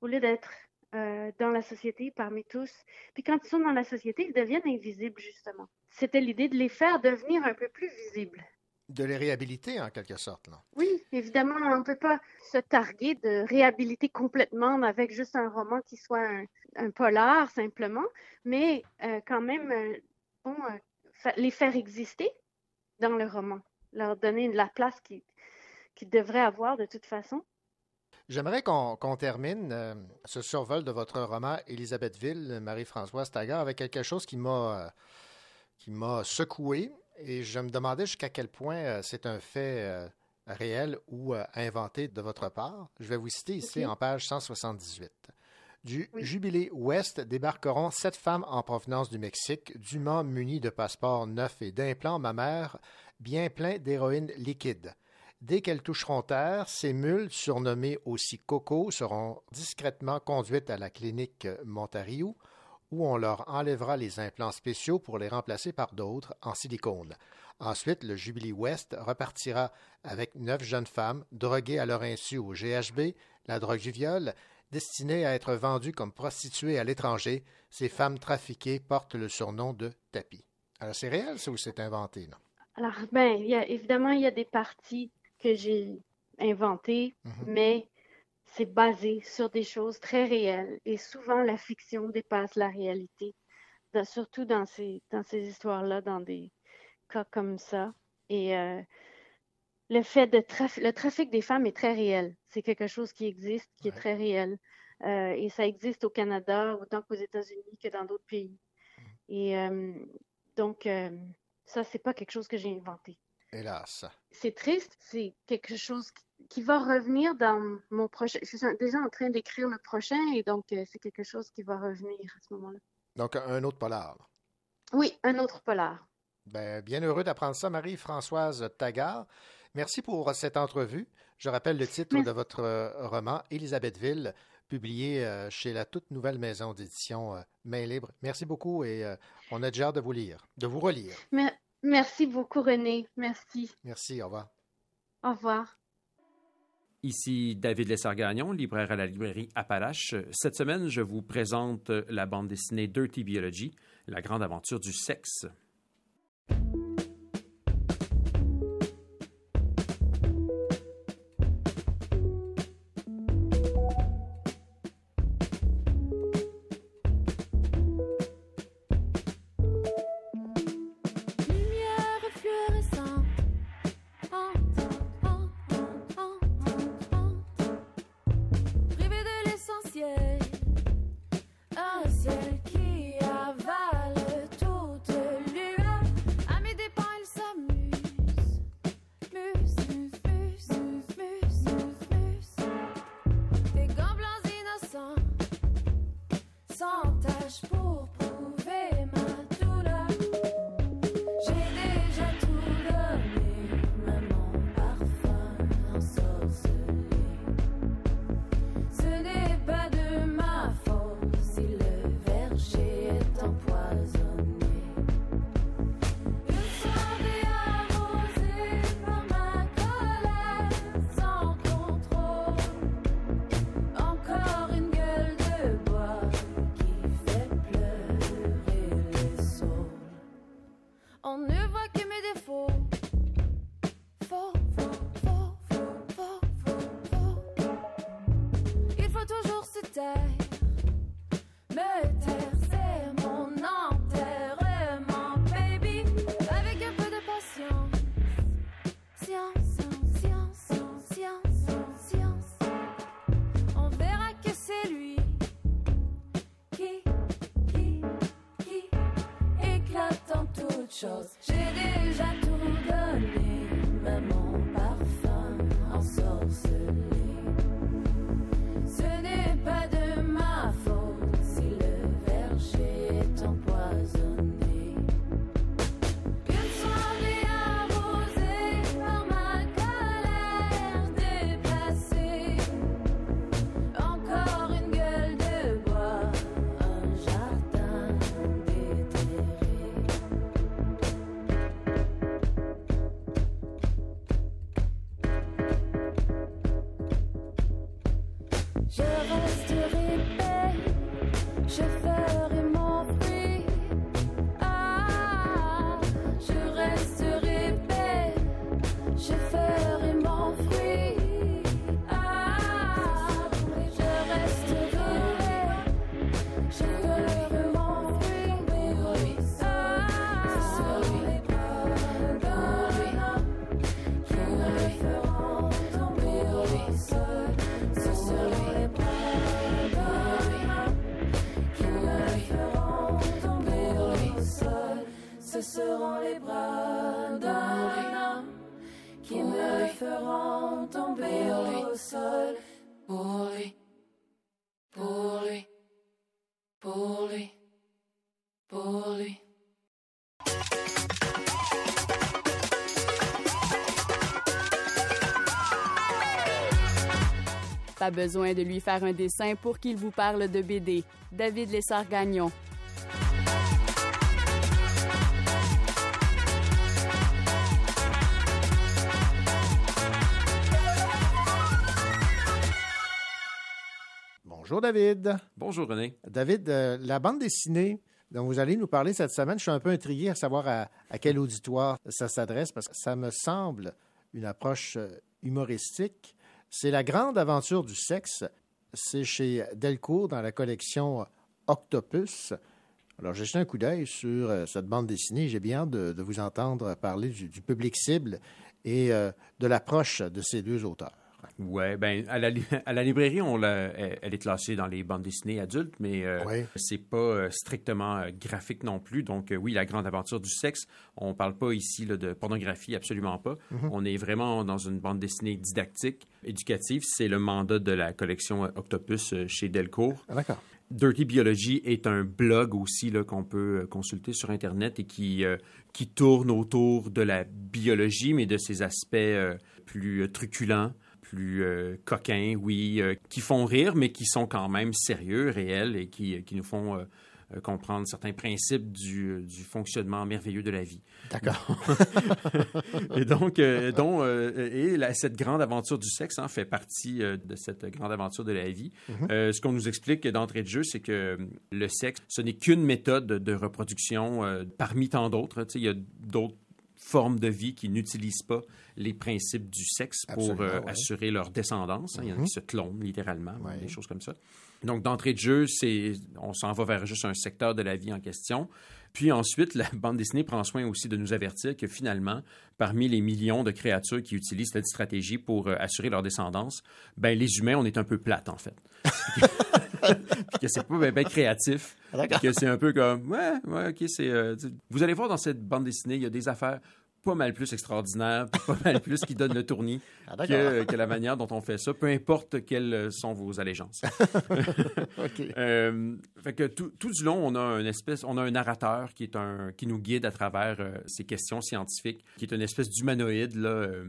Speaker 11: au lieu d'être euh, dans la société parmi tous. Puis quand ils sont dans la société, ils deviennent invisibles, justement. C'était l'idée de les faire devenir un peu plus visibles.
Speaker 2: De les réhabiliter, en quelque sorte. Là.
Speaker 11: Oui, évidemment, on ne peut pas se targuer de réhabiliter complètement avec juste un roman qui soit un, un polar, simplement, mais euh, quand même, euh, bon, les faire exister dans le roman, leur donner la place qu'ils qu'ils devraient avoir de toute façon?
Speaker 2: J'aimerais qu'on termine euh, ce survol de votre roman Élisabethville, Marie-Françoise Taggart, avec quelque chose qui m'a euh, qui m'a secoué et je me demandais jusqu'à quel point euh, c'est un fait réel ou inventé de votre part. Je vais vous citer ici en page 178. Du
Speaker 12: Oui.
Speaker 2: Jubilé Ouest débarqueront sept femmes en provenance du Mexique, dûment munies de passeports neufs et d'implants mammaires bien pleins d'héroïne liquide. Dès qu'elles toucheront terre, ces mules, surnommées aussi Coco, seront discrètement conduites à la clinique Montariou, où on leur enlèvera les implants spéciaux pour les remplacer par d'autres en silicone. Ensuite, le Jubilee West repartira avec neuf jeunes femmes, droguées à leur insu au GHB, la drogue du viol, destinées à être vendues comme prostituées à l'étranger. Ces femmes trafiquées portent le surnom de tapis. Alors, c'est réel, ça, ou c'est inventé, non?
Speaker 11: Alors, ben, évidemment, il y a des parties que j'ai inventées,
Speaker 2: Mhm.
Speaker 11: mais c'est basé sur des choses très réelles. Et souvent, la fiction dépasse la réalité, dans- surtout dans ces, dans ces histoires-là, dans des cas comme ça. Et euh, le fait de traf- le trafic des femmes est très réel. C'est quelque chose qui existe, qui est très réel. Euh, et ça existe au Canada autant qu'aux États-Unis que dans d'autres pays. Et euh, donc, ça, c'est pas quelque chose que j'ai inventé.
Speaker 2: Hélas.
Speaker 11: C'est triste, c'est quelque chose qui- va revenir dans mon prochain. Je suis déjà en train d'écrire le prochain et donc euh, c'est quelque chose qui va revenir à ce moment-là.
Speaker 2: Donc, un autre polar.
Speaker 11: Oui, un autre polar.
Speaker 2: Ben, bien heureux d'apprendre ça, Marie-Françoise Taggart. Merci pour cette entrevue. Je rappelle le titre de votre euh, roman, Élisabethville, publié euh, chez la toute nouvelle maison d'édition Main Libre. Merci beaucoup et on a déjà hâte de vous lire, de vous relire.
Speaker 11: Mer- merci beaucoup, René. Merci.
Speaker 2: Merci, au revoir.
Speaker 11: Au revoir.
Speaker 13: Ici David Lessard-Gagnon, libraire à la librairie Appalache. Cette semaine, je vous présente la bande dessinée Dirty Biology, la grande aventure du sexe.
Speaker 14: Pas
Speaker 1: besoin de lui faire un dessin pour qu'il vous parle de BD. David Lessard-Gagnon.
Speaker 2: Bonjour David.
Speaker 6: Bonjour René.
Speaker 2: David, euh, la bande dessinée dont vous allez nous parler cette semaine, je suis un peu intrigué à savoir à, à quel auditoire ça s'adresse parce que ça me semble une approche euh, humoristique. C'est La grande aventure du sexe. C'est chez Delcourt dans la collection Octopus. Alors, j'ai jeté un coup d'œil sur euh, cette bande dessinée. J'ai bien de, vous entendre parler du, du public cible et euh, de l'approche de ces deux auteurs.
Speaker 6: Ouais, ben à la, li- à la librairie, on l'a- elle, est classée dans les bandes dessinées adultes, mais euh,
Speaker 2: Oui.
Speaker 6: c'est pas euh, strictement euh, graphique non plus. Donc euh, oui, la grande aventure du sexe, on parle pas ici là, de pornographie, absolument pas.
Speaker 2: Mhm.
Speaker 6: On est vraiment dans une bande dessinée didactique, éducative. C'est le mandat de la collection Octopus chez Delcourt.
Speaker 2: Ah, D'accord.
Speaker 6: Dirty Biology est un blog aussi qu'on peut consulter sur Internet et qui, euh, qui tourne autour de la biologie, mais de ses aspects euh, plus truculents, plus euh, coquins, oui, euh, qui font rire, mais qui sont quand même sérieux, réels et qui, qui nous font euh, comprendre certains principes du, du fonctionnement merveilleux de la vie.
Speaker 2: D'accord.
Speaker 6: et donc, euh, et la- cette grande aventure du sexe hein, fait partie de cette grande aventure de la vie.
Speaker 2: Mhm.
Speaker 6: Euh, ce qu'on nous explique d'entrée de jeu, c'est que le sexe, ce n'est qu'une méthode de reproduction parmi tant d'autres. Il y a d'autres formes de vie qui n'utilisent pas les principes du sexe pour euh,
Speaker 2: ouais.
Speaker 6: assurer leur descendance. hein. Il y en a qui se clonent littéralement,
Speaker 2: Ouais.
Speaker 6: des choses comme ça. Donc, d'entrée de jeu, c'est, on s'en va vers juste un secteur de la vie en question. Puis ensuite, la bande dessinée prend soin aussi de nous avertir que finalement, parmi les millions de créatures qui utilisent cette stratégie pour euh, assurer leur descendance, ben les humains, on est un peu plates en fait. Que c'est pas bien ben créatif. Que c'est un peu comme, ouais, ouais, ok, c'est. euh, vous allez voir dans cette bande dessinée, il y a des affaires pas mal plus extraordinaires, puis pas mal plus qui donnent le tournis
Speaker 2: Ah,
Speaker 6: que, que la manière dont on fait ça, peu importe quelles sont vos allégeances.
Speaker 2: OK.
Speaker 6: Euh, fait que tout, tout du long, on a une espèce, on a un narrateur qui est un, qui nous guide à travers euh, ces questions scientifiques, qui est une espèce d'humanoïde là, euh,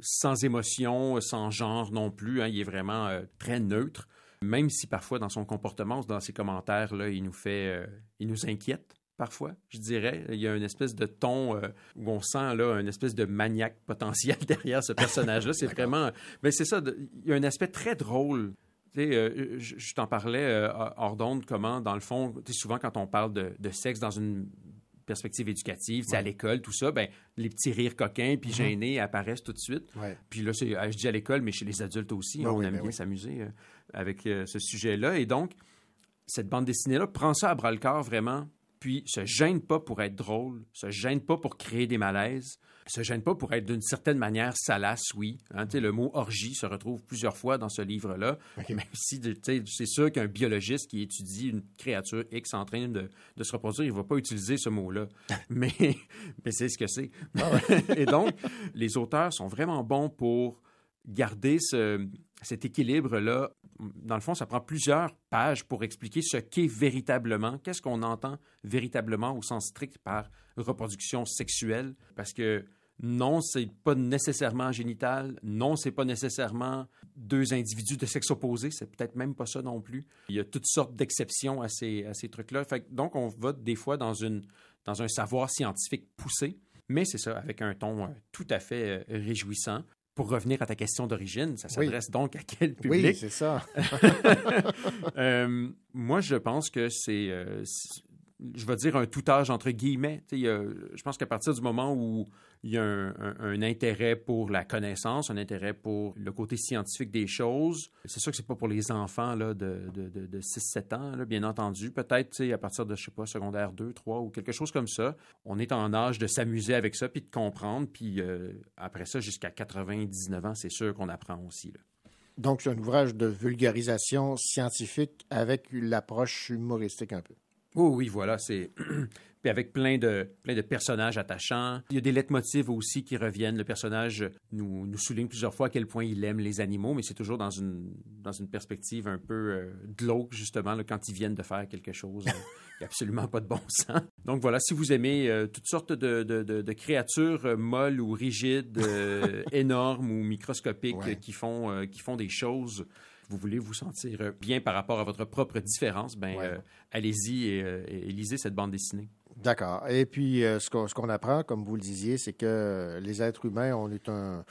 Speaker 6: sans émotion, sans genre non plus. hein. il est vraiment très neutre, même si parfois dans son comportement, dans ses commentaires là, il nous fait, il nous inquiète. Parfois, je dirais, il y a une espèce de ton euh, où on sent là une espèce de maniaque potentiel derrière ce personnage-là. C'est vraiment, mais c'est ça. de- Il y a un aspect très drôle tu sais, euh, je, je t'en parlais euh, hors d'onde, comment, dans le fond, tu sais, souvent quand on parle de, de sexe dans une perspective éducative, tu sais, à l'école, tout ça, ben, les petits rires coquins puis
Speaker 2: Mhm.
Speaker 6: gênés apparaissent tout de suite.
Speaker 2: Ouais.
Speaker 6: Puis là, c'est, euh, je dis à l'école, mais chez les adultes aussi,
Speaker 2: Ben
Speaker 6: on
Speaker 2: oui,
Speaker 6: aime
Speaker 2: ben
Speaker 6: bien
Speaker 2: oui.
Speaker 6: s'amuser avec ce sujet-là. Et donc, cette bande dessinée-là prend ça à bras-le-corps vraiment, puis se gêne pas pour être drôle, se gêne pas pour créer des malaises, se gêne pas pour être d'une certaine manière salace, oui. Hein, le mot orgie se retrouve plusieurs fois dans ce livre-là. Même si c'est sûr qu'un biologiste qui étudie une créature X en train de, de se reproduire, il va pas utiliser ce mot-là. mais mais c'est ce que c'est. Et donc, les auteurs sont vraiment bons pour garder ce, cet équilibre-là. Dans le fond, ça prend plusieurs pages pour expliquer ce qu'est véritablement, qu'est-ce qu'on entend véritablement au sens strict par reproduction sexuelle, parce que non, c'est pas nécessairement génital, non, c'est pas nécessairement deux individus de sexe opposé, c'est peut-être même pas ça non plus. Il y a toutes sortes d'exceptions à ces, à ces trucs-là. Donc, on va des fois dans, une, dans un savoir scientifique poussé, mais c'est ça, avec un ton euh, tout à fait euh, réjouissant. Pour revenir à ta question d'origine, ça
Speaker 2: Oui.
Speaker 6: s'adresse donc à quel public?
Speaker 2: Oui, c'est ça.
Speaker 6: Euh, moi, je pense que c'est, euh, c'est- je vais dire un tout âge entre guillemets. Je pense qu'à partir du moment où il y a un, intérêt pour la connaissance, un intérêt pour le côté scientifique des choses, c'est sûr que c'est pas pour les enfants là, de, de, de, de 6-7 ans, bien entendu. Peut-être à partir de, je sais pas, secondaire 2, 3 ou quelque chose comme ça. On est en âge de s'amuser avec ça puis de comprendre. Puis euh, après ça, jusqu'à 99 ans, c'est sûr qu'on apprend aussi. là.
Speaker 2: Donc, c'est un ouvrage de vulgarisation scientifique avec l'approche humoristique un peu.
Speaker 6: Oui, oui, voilà, c'est puis avec plein de plein de personnages attachants. Il y a des leitmotivs aussi qui reviennent. Le personnage nous, nous souligne plusieurs fois à quel point il aime les animaux, mais c'est toujours dans une dans une perspective un peu euh, glauque justement là, quand ils viennent de faire quelque chose. euh, qui n'a absolument pas de bon sens. Donc voilà, si vous aimez euh, toutes sortes de, de- de- de créatures euh, molles ou rigides, euh, énormes ou microscopiques
Speaker 2: Ouais.
Speaker 6: qui font qui font des choses vous voulez vous sentir bien par rapport à votre propre différence, ben
Speaker 2: Ouais.
Speaker 6: euh, allez-y et, euh, et lisez cette bande dessinée.
Speaker 2: D'accord. Et puis, euh, ce qu'on qu'on apprend, comme vous le disiez, c'est que les êtres humains, on est un,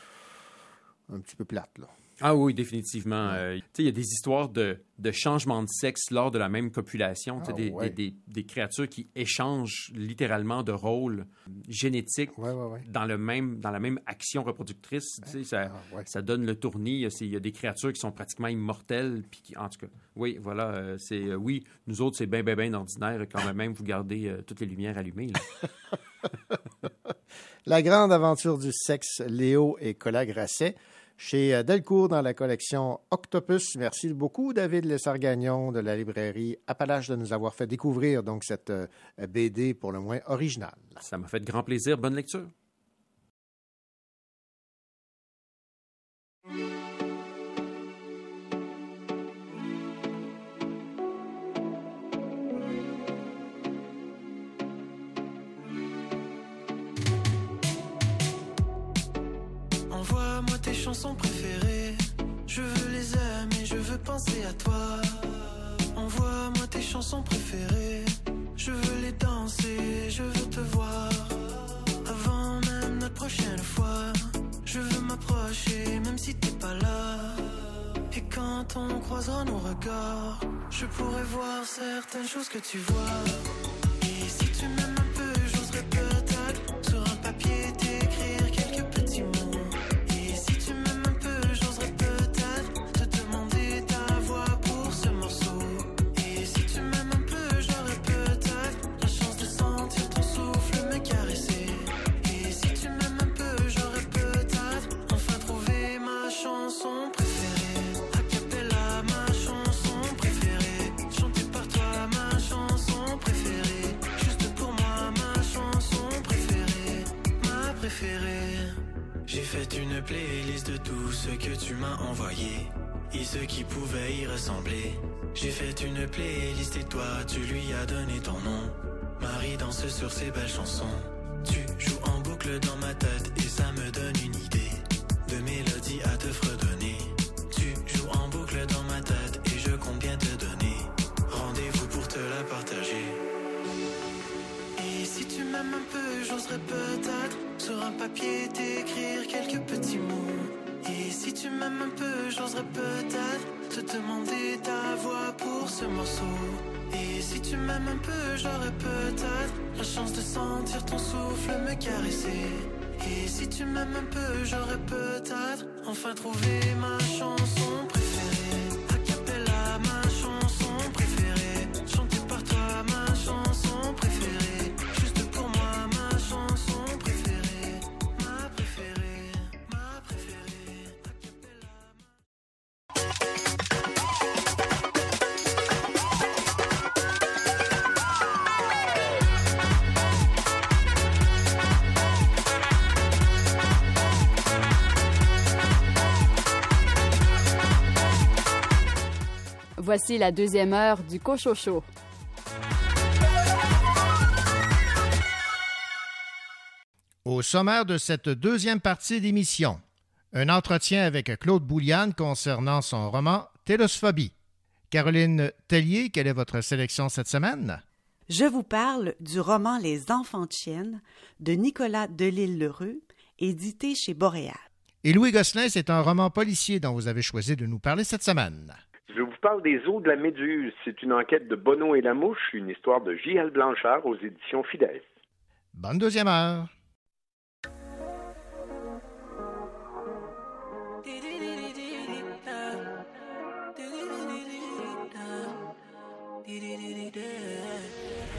Speaker 2: un petit peu plate, là.
Speaker 6: Ah oui, définitivement. Euh, il y a des histoires de, de changement de sexe lors de la même copulation.
Speaker 2: Ah,
Speaker 6: des,
Speaker 2: ouais.
Speaker 6: des- des- des créatures qui échangent littéralement de rôle génétique
Speaker 2: Ouais, ouais, ouais.
Speaker 6: dans, le même, dans la même action reproductrice. Ça,
Speaker 2: Ah,
Speaker 6: ça donne le tournis. Il y a- des créatures qui sont pratiquement immortelles. Puis qui- en tout cas, oui, voilà. euh, c'est, euh, oui, nous autres, c'est bien, bien, bien ordinaire quand même vous gardez toutes les lumières allumées. là.
Speaker 2: La grande aventure du sexe, Léo et Cola Grasset, chez euh, Delcourt dans la collection Octopus. Merci beaucoup, David Lessard-Gagnon de la librairie Appalache, de nous avoir fait découvrir donc cette euh, BD pour le moins originale.
Speaker 6: Ça m'a fait grand plaisir. Bonne lecture.
Speaker 15: Je veux les aimer, je veux penser à toi. Envoie-moi tes chansons préférées. Je veux les danser, je veux te voir. Avant même notre prochaine fois, je veux m'approcher, même si t'es pas là. Et quand on croisera nos regards, je pourrai voir certaines choses que tu vois. Fait une playlist de tout ce que tu m'as envoyé et ce qui pouvait y ressembler. J'ai fait une playlist et toi tu lui as donné ton nom. Marie danse sur ses belles chansons. Tu joues en boucle dans ma tête et ça me donne une idée de mélodie à te fredonner. Tu joues en boucle dans ma tête et je compte bien te donner rendez-vous pour te la partager. Et si tu m'aimes un peu, j'oserais peut-être sur un papier t'écrire quelques petits mots. Et si tu m'aimes un peu, j'oserais peut-être te demander ta voix pour ce morceau. Et si tu m'aimes un peu, j'aurais peut-être la chance de sentir ton souffle me caresser. Et si tu m'aimes un peu, j'aurais peut-être enfin trouvé ma chanson.
Speaker 1: Voici la deuxième heure du Cochocho.
Speaker 2: Au sommaire de cette deuxième partie d'émission, un entretien avec Claude Bouliane concernant son roman Télosphobie. Caroline Tellier, quelle est votre sélection cette semaine?
Speaker 3: Je vous parle du roman Les Enfants de Chienne de Nicolas Delisle-Lheureux, édité chez Boréal.
Speaker 2: Et Louis Gosselin, c'est un roman policier dont vous avez choisi de nous parler cette semaine.
Speaker 4: Je vous parle des eaux de la Méduse. C'est une enquête de Bono et la Mouche, une histoire de J.L. Blanchard aux éditions Fidesz.
Speaker 2: Bonne deuxième heure.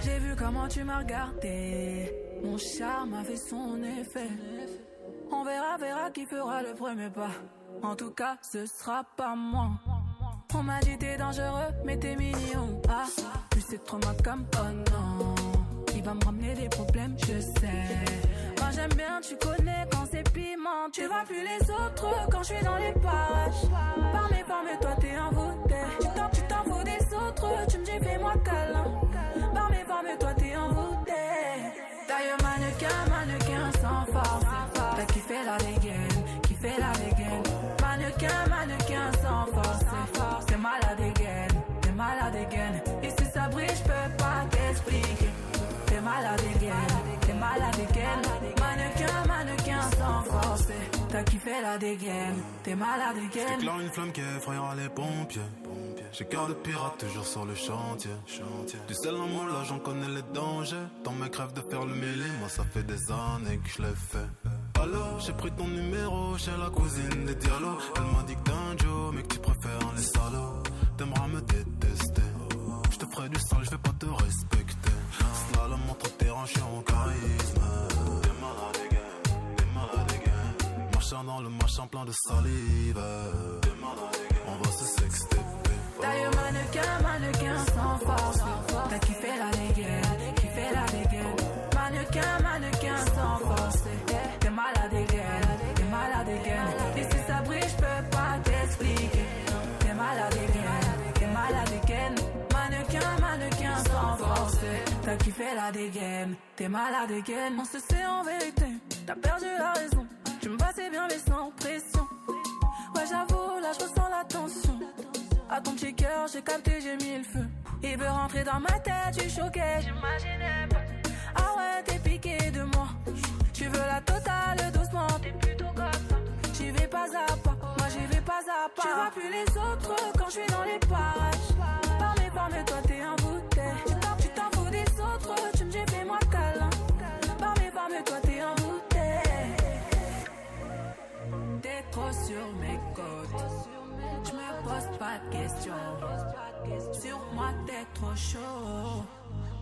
Speaker 16: J'ai vu comment tu m'as regardé. Mon charme a fait son effet. On verra, verra qui fera le premier pas. En tout cas, ce sera pas moi. On m'a dit t'es dangereux, mais t'es mignon. Ah, plus c'est trop ma comme oh non. Il va me ramener des problèmes, je sais. Moi j'aime bien, tu connais quand c'est piment. Tu vois plus les autres quand je suis dans les parages. Par mes formes, toi t'es envoûté. Tu tu t'en fous des autres, tu me dis fais-moi câlin. T'as kiffé la dégaine, t'es malade dégaine.
Speaker 17: J'éclaire une flamme qui effrayera les pompiers. J'ai cœur de pirate toujours sur le chantier. Du sel en moi là j'en connais les dangers. Dans mes crèves de faire le mêlé, moi ça fait des années que je l'ai fait. Alors j'ai pris ton numéro chez la cousine des dialogues. Elle m'a dit que un Joe, mais que tu préfères les salauds. T'aimeras me détester. Je te ferai du sale, je vais pas te respecter. Slalom entre terrain, je suis le machin plein de salive. On va se sexter.
Speaker 16: D'ailleurs, mannequin, mannequin sans force. T'as kiffé la dégaine, kiffé la dégaine. Mannequin, mannequin sans force. T'es malade dégaine, t'es malade dégaine. Et si ça brille, je peux pas t'expliquer. T'es malade dégaine, t'es malade dégaine. Mannequin, mannequin sans force. T'as kiffé la dégaine, t'es malade dégaine. On se sait en vérité, t'as perdu la raison. Tu me passais bien mais sans pression. Ouais, j'avoue, là je ressens la tension. À ton petit cœur, j'ai capté, j'ai mis le feu. Il veut rentrer dans ma tête, tu choquais, j'imaginais pas. Ah ouais, t'es piqué de moi. Tu veux la totale doucement, t'es plutôt comme ça. J'y vais pas à pas, moi j'y vais pas à pas. Tu vois plus les autres quand je suis dans les parages. Par mes toi trop sur mes côtes. Je me pose pas de questions. Sur moi, t'es trop chaud.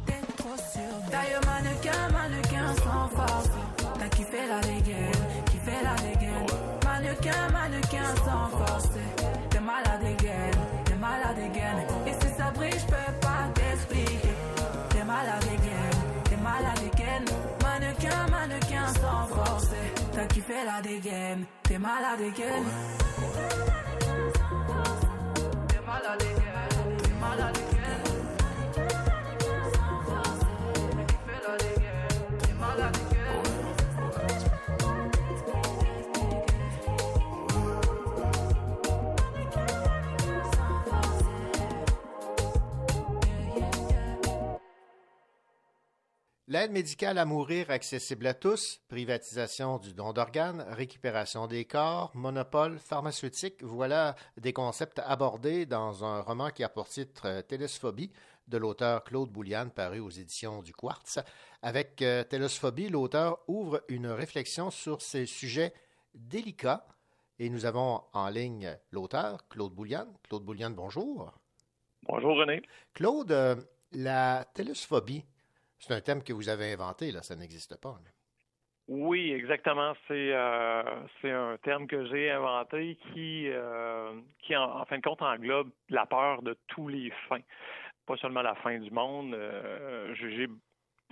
Speaker 16: T'es trop sur D'ailleurs, mannequin, mannequin sans force. T'as kiffé la dégaine, kiffé la dégaine. Mannequin, mannequin sans force. T'es malade dégaine, T'as kiffé la dégaine, t'es malade dégaine.
Speaker 2: L'aide médicale à mourir accessible à tous, privatisation du don d'organes, récupération des corps, monopole pharmaceutique, voilà des concepts abordés dans un roman qui a pour titre euh, Télésphobie de l'auteur Claude Bouliane paru aux éditions du Quartz. Avec euh, Télésphobie, l'auteur ouvre une réflexion sur ces sujets délicats et nous avons en ligne l'auteur Claude Bouliane. Claude Bouliane, bonjour.
Speaker 18: Bonjour René.
Speaker 2: Claude, euh, la télésphobie, c'est un thème que vous avez inventé, là, ça n'existe pas.
Speaker 18: Oui, exactement. C'est euh, c'est un terme que j'ai inventé qui, euh, qui en, en fin de compte, englobe la peur de tous les fins. Pas seulement la fin du monde. Euh, j'ai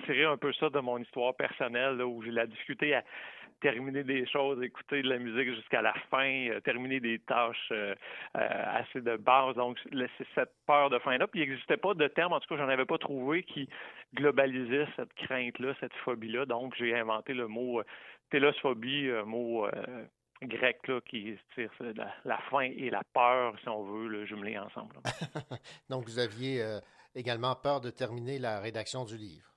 Speaker 18: tiré un peu ça de mon histoire personnelle, là, où j'ai la difficulté à, terminer des choses, écouter de la musique jusqu'à la fin, euh, terminer des tâches euh, assez de base. Donc, c'est cette peur de fin-là. Puis, il n'existait pas de terme, en tout cas, j'en avais pas trouvé qui globalisait cette crainte-là, cette phobie-là. Donc, j'ai inventé le mot télosphobie, un mot grec là, qui tire la, la, faim et la peur, si on veut, le jumeler ensemble.
Speaker 2: Donc, vous aviez également peur de terminer la rédaction du livre.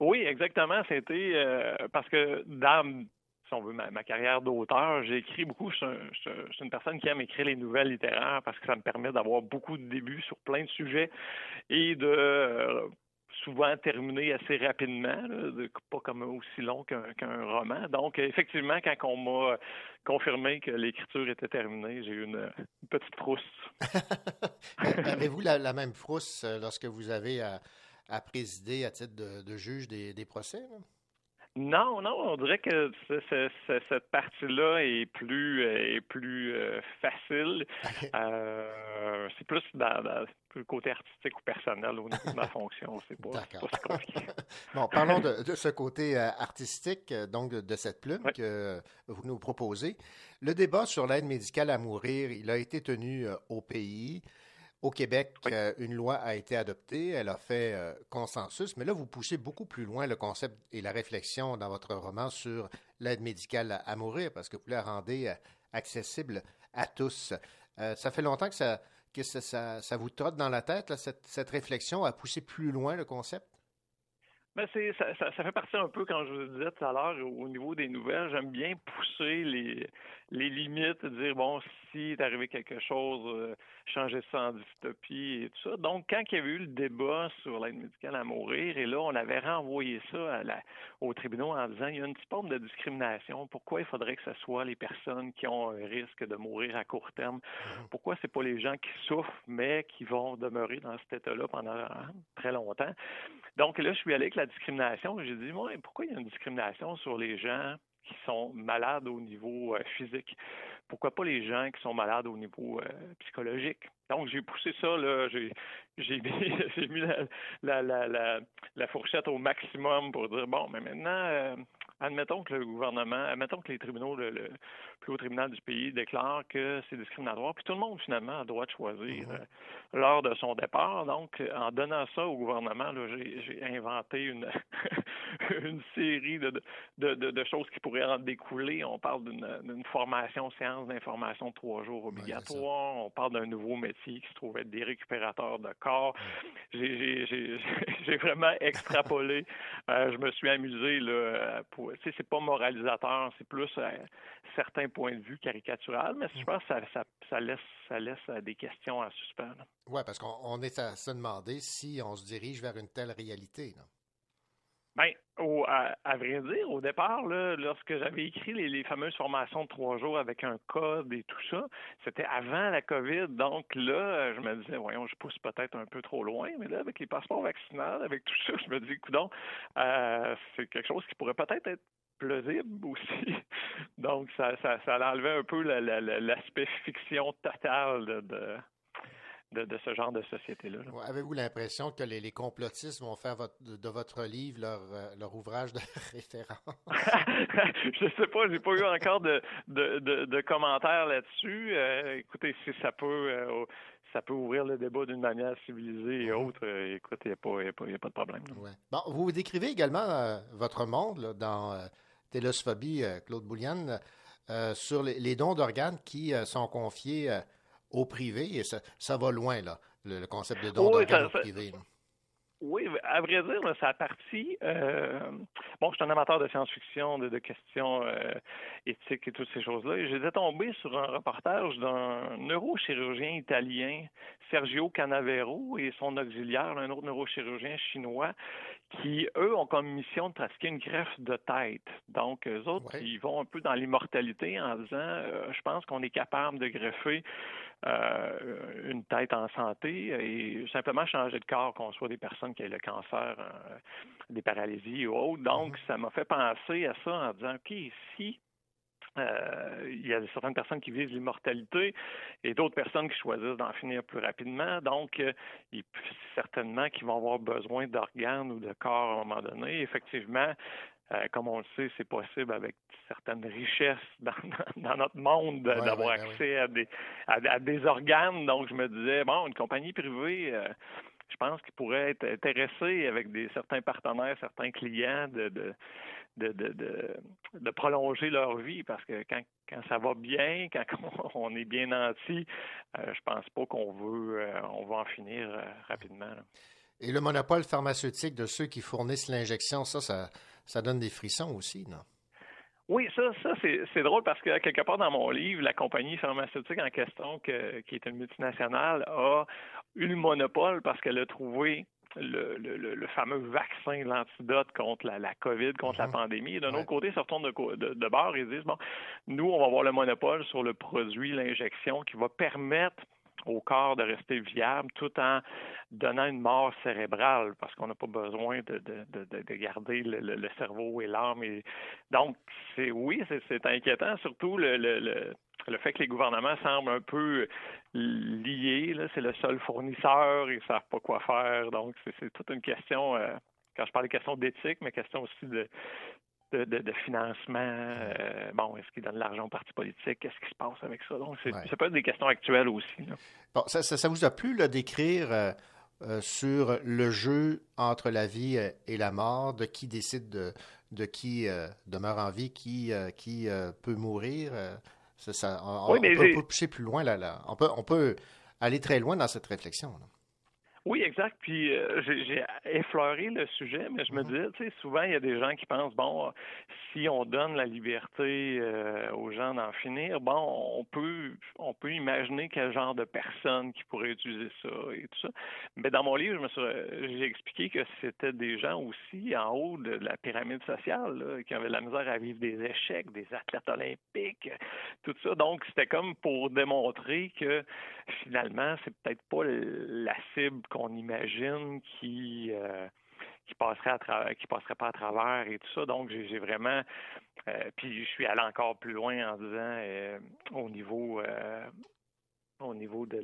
Speaker 18: Oui, exactement. C'était euh, parce que dans, si on veut, ma, carrière d'auteur, j'ai écrit beaucoup. Je suis, une personne qui aime écrire les nouvelles littéraires parce que ça me permet d'avoir beaucoup de débuts sur plein de sujets et de euh, souvent terminer assez rapidement, pas comme aussi long qu'un roman. Donc, effectivement, quand on m'a confirmé que l'écriture était terminée, j'ai eu une, petite frousse.
Speaker 2: Avez-vous la, même frousse euh, lorsque vous avez à, présider à titre de, juge des, procès?
Speaker 18: Non, non, on dirait que cette partie-là est plus est plus euh, facile. Euh, c'est plus dans, le côté artistique ou personnel au niveau de ma fonction. C'est pas, pas compliqué.
Speaker 2: bon, parlons de, ce côté euh, artistique, donc de, cette plume que vous nous proposez. Le débat sur l'aide médicale à mourir, il a été tenu au pays. Au Québec, euh, une loi a été adoptée, elle a fait euh, consensus, mais là, vous poussez beaucoup plus loin le concept et la réflexion dans votre roman sur l'aide médicale à, mourir, parce que vous la rendez euh, accessible à tous. ça fait longtemps que ça, que ça, ça, vous trotte dans la tête, cette, cette réflexion à pousser plus loin le concept?
Speaker 18: Ben c'est ça, ça, fait partie un peu, quand je vous disais tout à l'heure, au niveau des nouvelles, j'aime bien pousser les, les limites, dire bon, si est arrivé quelque chose, euh, changer ça en dystopie et tout ça. Donc, quand il y avait eu le débat sur l'aide médicale à mourir, et là, on avait renvoyé ça à la, au tribunal en disant il y a une petite forme de discrimination. Pourquoi il faudrait que ce soit les personnes qui ont un risque de mourir à court terme? Mhm. Pourquoi c'est pas les gens qui souffrent, mais qui vont demeurer dans cet état-là pendant hein, très longtemps? Donc là, je suis allé avec la discrimination. J'ai dit, moi, pourquoi il y a une discrimination sur les gens qui sont malades au niveau euh, physique. Pourquoi pas les gens qui sont malades au niveau euh, psychologique? Donc, j'ai poussé ça, là, j'ai, j'ai mis, la, la, la, la, fourchette au maximum pour dire, bon, mais maintenant, euh, admettons que le gouvernement, admettons que les tribunaux, le, plus haut tribunal du pays déclare que c'est discriminatoire, puis tout le monde, finalement, a le droit de choisir mm-hmm. lors de son départ. Donc, en donnant ça au gouvernement, j'ai, inventé une, une série de, de, de, de, choses qui pourraient en découler. On parle d'une formation séance d'information de trois jours obligatoire. on parle d'un nouveau métier qui se trouve être des récupérateurs de corps. J'ai vraiment extrapolé. Euh, je me suis amusé. Là, pour, c'est pas moralisateur, c'est plus euh, certains points de vue caricatural, mais je pense que ça, ça, ça laisse, ça laisse euh, des questions à suspendre.
Speaker 2: Oui, parce qu'on est à se demander si on se dirige vers une telle réalité. Non?
Speaker 18: Bien, à, vrai dire, au départ, là, lorsque j'avais écrit les, fameuses formations de trois jours avec un code et tout ça, c'était avant la COVID. Donc là, je me disais, voyons, je pousse peut-être un peu trop loin, mais là, avec les passeports vaccinaux, avec tout ça, je me dis, écoute, euh, c'est quelque chose qui pourrait peut-être être plausible aussi. Donc, ça, ça, ça enlevait un peu l'aspect fiction totale de de, ce genre de société-là.
Speaker 2: Avez-vous l'impression que les, complotistes vont faire de votre livre leur, euh, leur ouvrage de référence?
Speaker 18: je ne sais pas, j'ai pas eu encore de, de, commentaires là-dessus. Euh, écoutez, si ça peut euh, ça peut ouvrir le débat d'une manière civilisée et autre, écoute, il n'y a, a, pas de problème.
Speaker 2: Bon, vous décrivez également votre monde dans Télosphobie, Claude Bouliane, sur les, les dons d'organes qui sont confiés au privé, et ça, ça va loin, là, le, concept de don oui, au privé.
Speaker 18: Oui, à vrai dire, ça a parti. Euh, bon, je suis un amateur de science-fiction, de, questions euh, éthiques et toutes ces choses-là. Et j'étais tombé sur un reportage d'un neurochirurgien italien, Sergio Canavero, et son auxiliaire, un autre neurochirurgien chinois, qui, eux, ont comme mission de pratiquer une greffe de tête. Donc, eux autres, ils vont un peu dans l'immortalité en disant, euh, je pense qu'on est capable de greffer euh, une tête en santé et simplement changer de corps, qu'on soit des personnes qui aient le cancer, euh, des paralysies ou autres. Donc, mm-hmm. ça m'a fait penser à ça en disant, OK, si euh, il y a certaines personnes qui visent l'immortalité et d'autres personnes qui choisissent d'en finir plus rapidement. Donc, il, certainement qu'ils vont avoir besoin d'organes ou de corps à un moment donné. Effectivement, Euh, comme on le sait, c'est possible avec certaines richesses dans, dans notre monde d'avoir accès À, des, à, des organes. Donc, je me disais, bon, une compagnie privée, euh, je pense qu'il pourrait être intéressé avec des certains partenaires, certains clients de, de de, de, de, prolonger leur vie parce que quand, quand ça va bien, quand on est bien nanti, euh, je pense pas qu'on veut euh, on va en finir euh, rapidement.
Speaker 2: Et le monopole pharmaceutique de ceux qui fournissent l'injection, ça, ça, ça donne des frissons aussi, non?
Speaker 18: Oui, ça, ça c'est drôle parce que quelque part dans mon livre, la compagnie pharmaceutique en question, qui est une multinationale, a eu le monopole parce qu'elle a trouvé le, le, le, fameux vaccin, l'antidote contre la, la, COVID, contre la mhm. pandémie. D'un autre côté, ils se retournent de, de, de bord et disent, bon, nous, on va avoir le monopole sur le produit, l'injection, qui va permettre au corps de rester viable tout en donnant une mort cérébrale parce qu'on n'a pas besoin de, de, de, de garder le, le, cerveau et l'âme. Donc, c'est oui, c'est inquiétant, surtout le, le, le, fait que les gouvernements semblent un peu liés. C'est le seul fournisseur, ils ne savent pas quoi faire. Donc, c'est toute une question, euh, quand je parle de questions d'éthique, mais question aussi de, de, de, financement. Euh, bon, est-ce qu'il donne de l'argent aux partis politiques? Qu'est-ce qui se passe avec ça? Donc, c'est, ça peut être des questions actuelles aussi.
Speaker 2: Bon, ça, ça, vous a plu d'écrire euh, euh, sur le jeu entre la vie et la mort, de qui décide de, de qui demeure en vie, qui, qui peut mourir? Ça, on, oui, peut, pousser plus loin là, là. On peut, on peut aller très loin dans cette réflexion. Là.
Speaker 18: Oui, exact. Puis euh, j'ai effleuré le sujet, mais je me mhm. disais, tu sais, souvent il y a des gens qui pensent, bon, si on donne la liberté euh, aux gens d'en finir, bon, on peut, on peut imaginer quel genre de personne qui pourrait utiliser ça et tout ça. Mais dans mon livre, j'ai expliqué que c'était des gens aussi en haut de la pyramide sociale, qui avaient la misère à vivre des échecs, des athlètes olympiques, tout ça. Donc c'était comme pour démontrer que finalement, c'est peut-être pas la cible qu'on imagine qui euh, qui passerait à travers, qui passerait pas à travers et tout ça. Donc j'ai vraiment euh, puis je suis allé encore plus loin en disant euh, au niveau au niveau de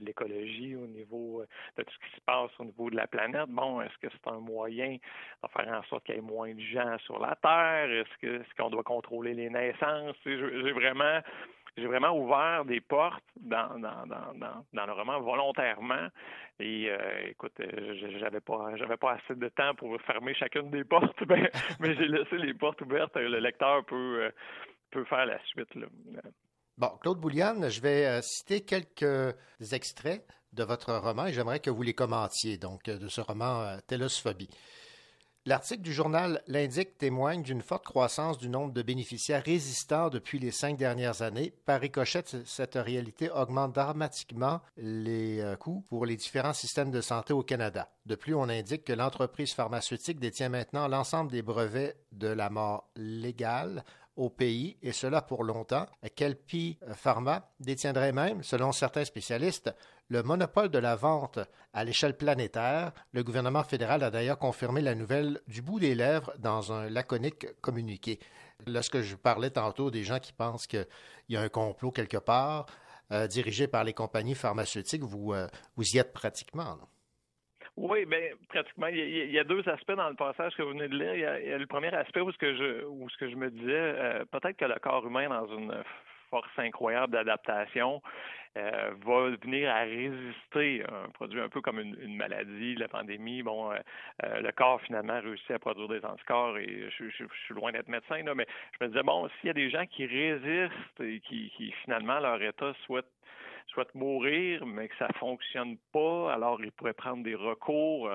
Speaker 18: l'écologie, au niveau de tout ce qui se passe au niveau de la planète. Bon, est-ce que c'est un moyen de faire en sorte qu'il y ait moins de gens sur la Terre? Est-ce que est-ce qu'on doit contrôler les naissances? J'ai vraiment j'ai vraiment ouvert des portes dans, dans, dans, dans, le roman volontairement. Et euh, écoute, euh, j'avais pas j'avais pas assez de temps pour fermer chacune des portes, mais, mais j'ai laissé les portes ouvertes. Le lecteur peut, euh, peut faire la suite. Là.
Speaker 2: Bon, Claude Bouliane, je vais citer quelques extraits de votre roman et j'aimerais que vous les commentiez, donc de ce roman Télosphobie. L'article du journal L'Indique témoigne d'une forte croissance du nombre de bénéficiaires résistants depuis les cinq dernières années. Par ricochet, cette réalité augmente dramatiquement les euh, coûts pour les différents systèmes de santé au Canada. De plus, on indique que l'entreprise pharmaceutique détient maintenant l'ensemble des brevets de la mort légale au pays, et cela pour longtemps. Kelpie Pharma détiendrait même, selon certains spécialistes, le monopole de la vente à l'échelle planétaire? Le gouvernement fédéral a d'ailleurs confirmé la nouvelle du bout des lèvres dans un laconique communiqué. Lorsque je parlais tantôt des gens qui pensent qu'il y a un complot quelque part, euh, dirigé par les compagnies pharmaceutiques, vous, euh, vous y êtes pratiquement.
Speaker 18: Oui, bien, pratiquement. Il y, a, deux aspects dans le passage que vous venez de lire. Il y a, le premier aspect où ce que je, où ce que je me disais, euh, peut-être que le corps humain, dans une force incroyable d'adaptation, euh, va venir à résister à un produit un peu comme une, maladie, la pandémie. Bon, euh, le corps finalement réussit à produire des anticorps et je, suis loin d'être médecin, là, mais je me disais, bon, s'il y a des gens qui résistent et qui, qui finalement leur état souhaite souhaitent mourir, mais que ça fonctionne pas, alors ils pourraient prendre des recours.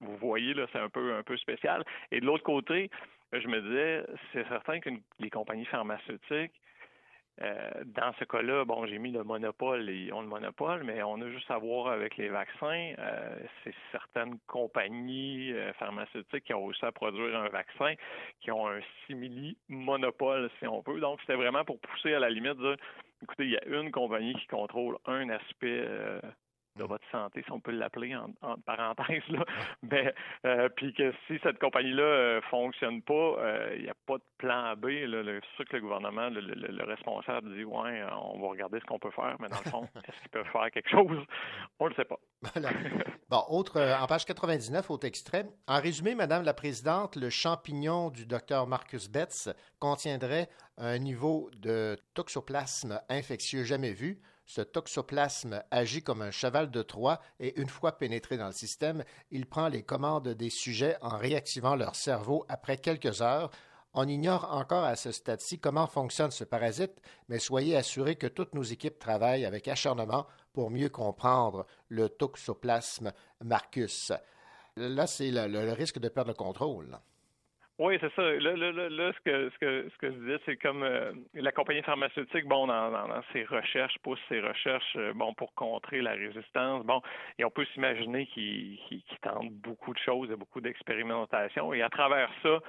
Speaker 18: Vous voyez, là, c'est un peu, un peu spécial. Et de l'autre côté, je me disais, c'est certain que les compagnies pharmaceutiques, euh, dans ce cas-là, bon, j'ai mis le monopole, ils ont le monopole, mais on a juste à voir avec les vaccins. Euh, c'est certaines compagnies euh, pharmaceutiques qui ont réussi à produire un vaccin, qui ont un simili-monopole, si on peut. Donc, c'était vraiment pour pousser à la limite de écoutez, il y a une compagnie qui contrôle un aspect de votre santé, si on peut l'appeler en, en parenthèse, là. Mais, euh, puis que si cette compagnie-là euh, fonctionne pas, euh, il n'y a pas de plan B. Là, le- c'est sûr que le gouvernement, le, le- le responsable dit Ouais, euh, on va regarder ce qu'on peut faire, mais dans le fond, est-ce qu'ils peuvent faire quelque chose? On ne le sait pas.
Speaker 2: Voilà. Bon, autre, euh, en page 99, autre extrait. En résumé, Madame la Présidente, le champignon du docteur Marcus Betts contiendrait un niveau de toxoplasme infectieux jamais vu. Ce toxoplasme agit comme un cheval de Troie et une fois pénétré dans le système, il prend les commandes des sujets en réactivant leur cerveau après quelques heures. On ignore encore à ce stade-ci comment fonctionne ce parasite, mais soyez assurés que toutes nos équipes travaillent avec acharnement pour mieux comprendre le toxoplasme Marcus. Là, c'est le, risque de perdre le contrôle.
Speaker 18: Oui, c'est ça. Là, là, là, là, ce que ce que ce que je disais, c'est comme euh, la compagnie pharmaceutique, bon, dans, ses recherches, pousse ses recherches, euh, bon, pour contrer la résistance. Bon, et on peut s'imaginer qu'ils qu'ils tentent beaucoup de choses, a beaucoup d'expérimentations, et à travers ça,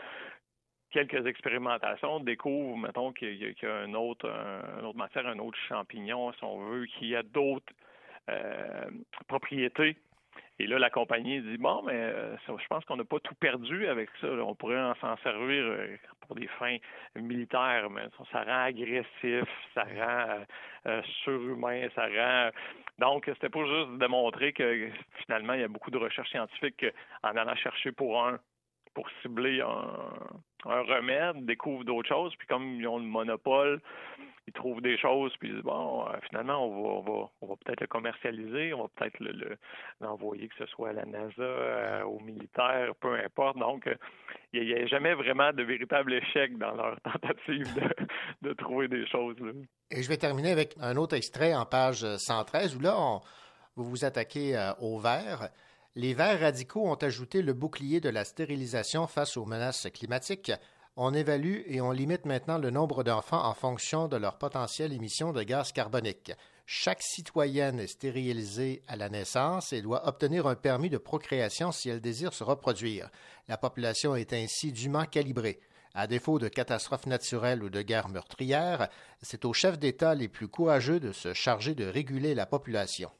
Speaker 18: quelques expérimentations découvrent, mettons, qu'il y a, un autre, un, autre matière, un autre champignon, si on veut, qui a d'autres euh, propriétés. Et là, la compagnie dit bon, mais euh, ça, je pense qu'on n'a pas tout perdu avec ça. là. On pourrait en s'en servir euh, pour des fins militaires, mais ça, rend agressif, ça rend euh, euh, surhumain, ça rend. Donc, c'était pas juste de démontrer que finalement, il y a beaucoup de recherches scientifiques que, en allant chercher pour un pour cibler un, un remède, découvrent d'autres choses, puis comme ils ont le monopole, ils trouvent des choses, puis ils disent, bon, euh, finalement, on va, on va, on va peut-être le commercialiser, on va peut-être le, le- l'envoyer, que ce soit à la NASA, euh, aux militaires, peu importe. Donc, euh, il n'y a, jamais vraiment de véritable échec dans leur tentative de, trouver des choses. là.
Speaker 2: Et je vais terminer avec un autre extrait en page 113 où là, on- vous vous attaquez euh, aux. Les vers radicaux ont ajouté le bouclier de la stérilisation face aux menaces climatiques. On évalue et on limite maintenant le nombre d'enfants en fonction de leur potentielle émission de gaz carbonique. Chaque citoyenne est stérilisée à la naissance et doit obtenir un permis de procréation si elle désire se reproduire. La population est ainsi dûment calibrée. À défaut de catastrophes naturelles ou de guerres meurtrières, c'est aux chefs d'État les plus courageux de se charger de réguler la population.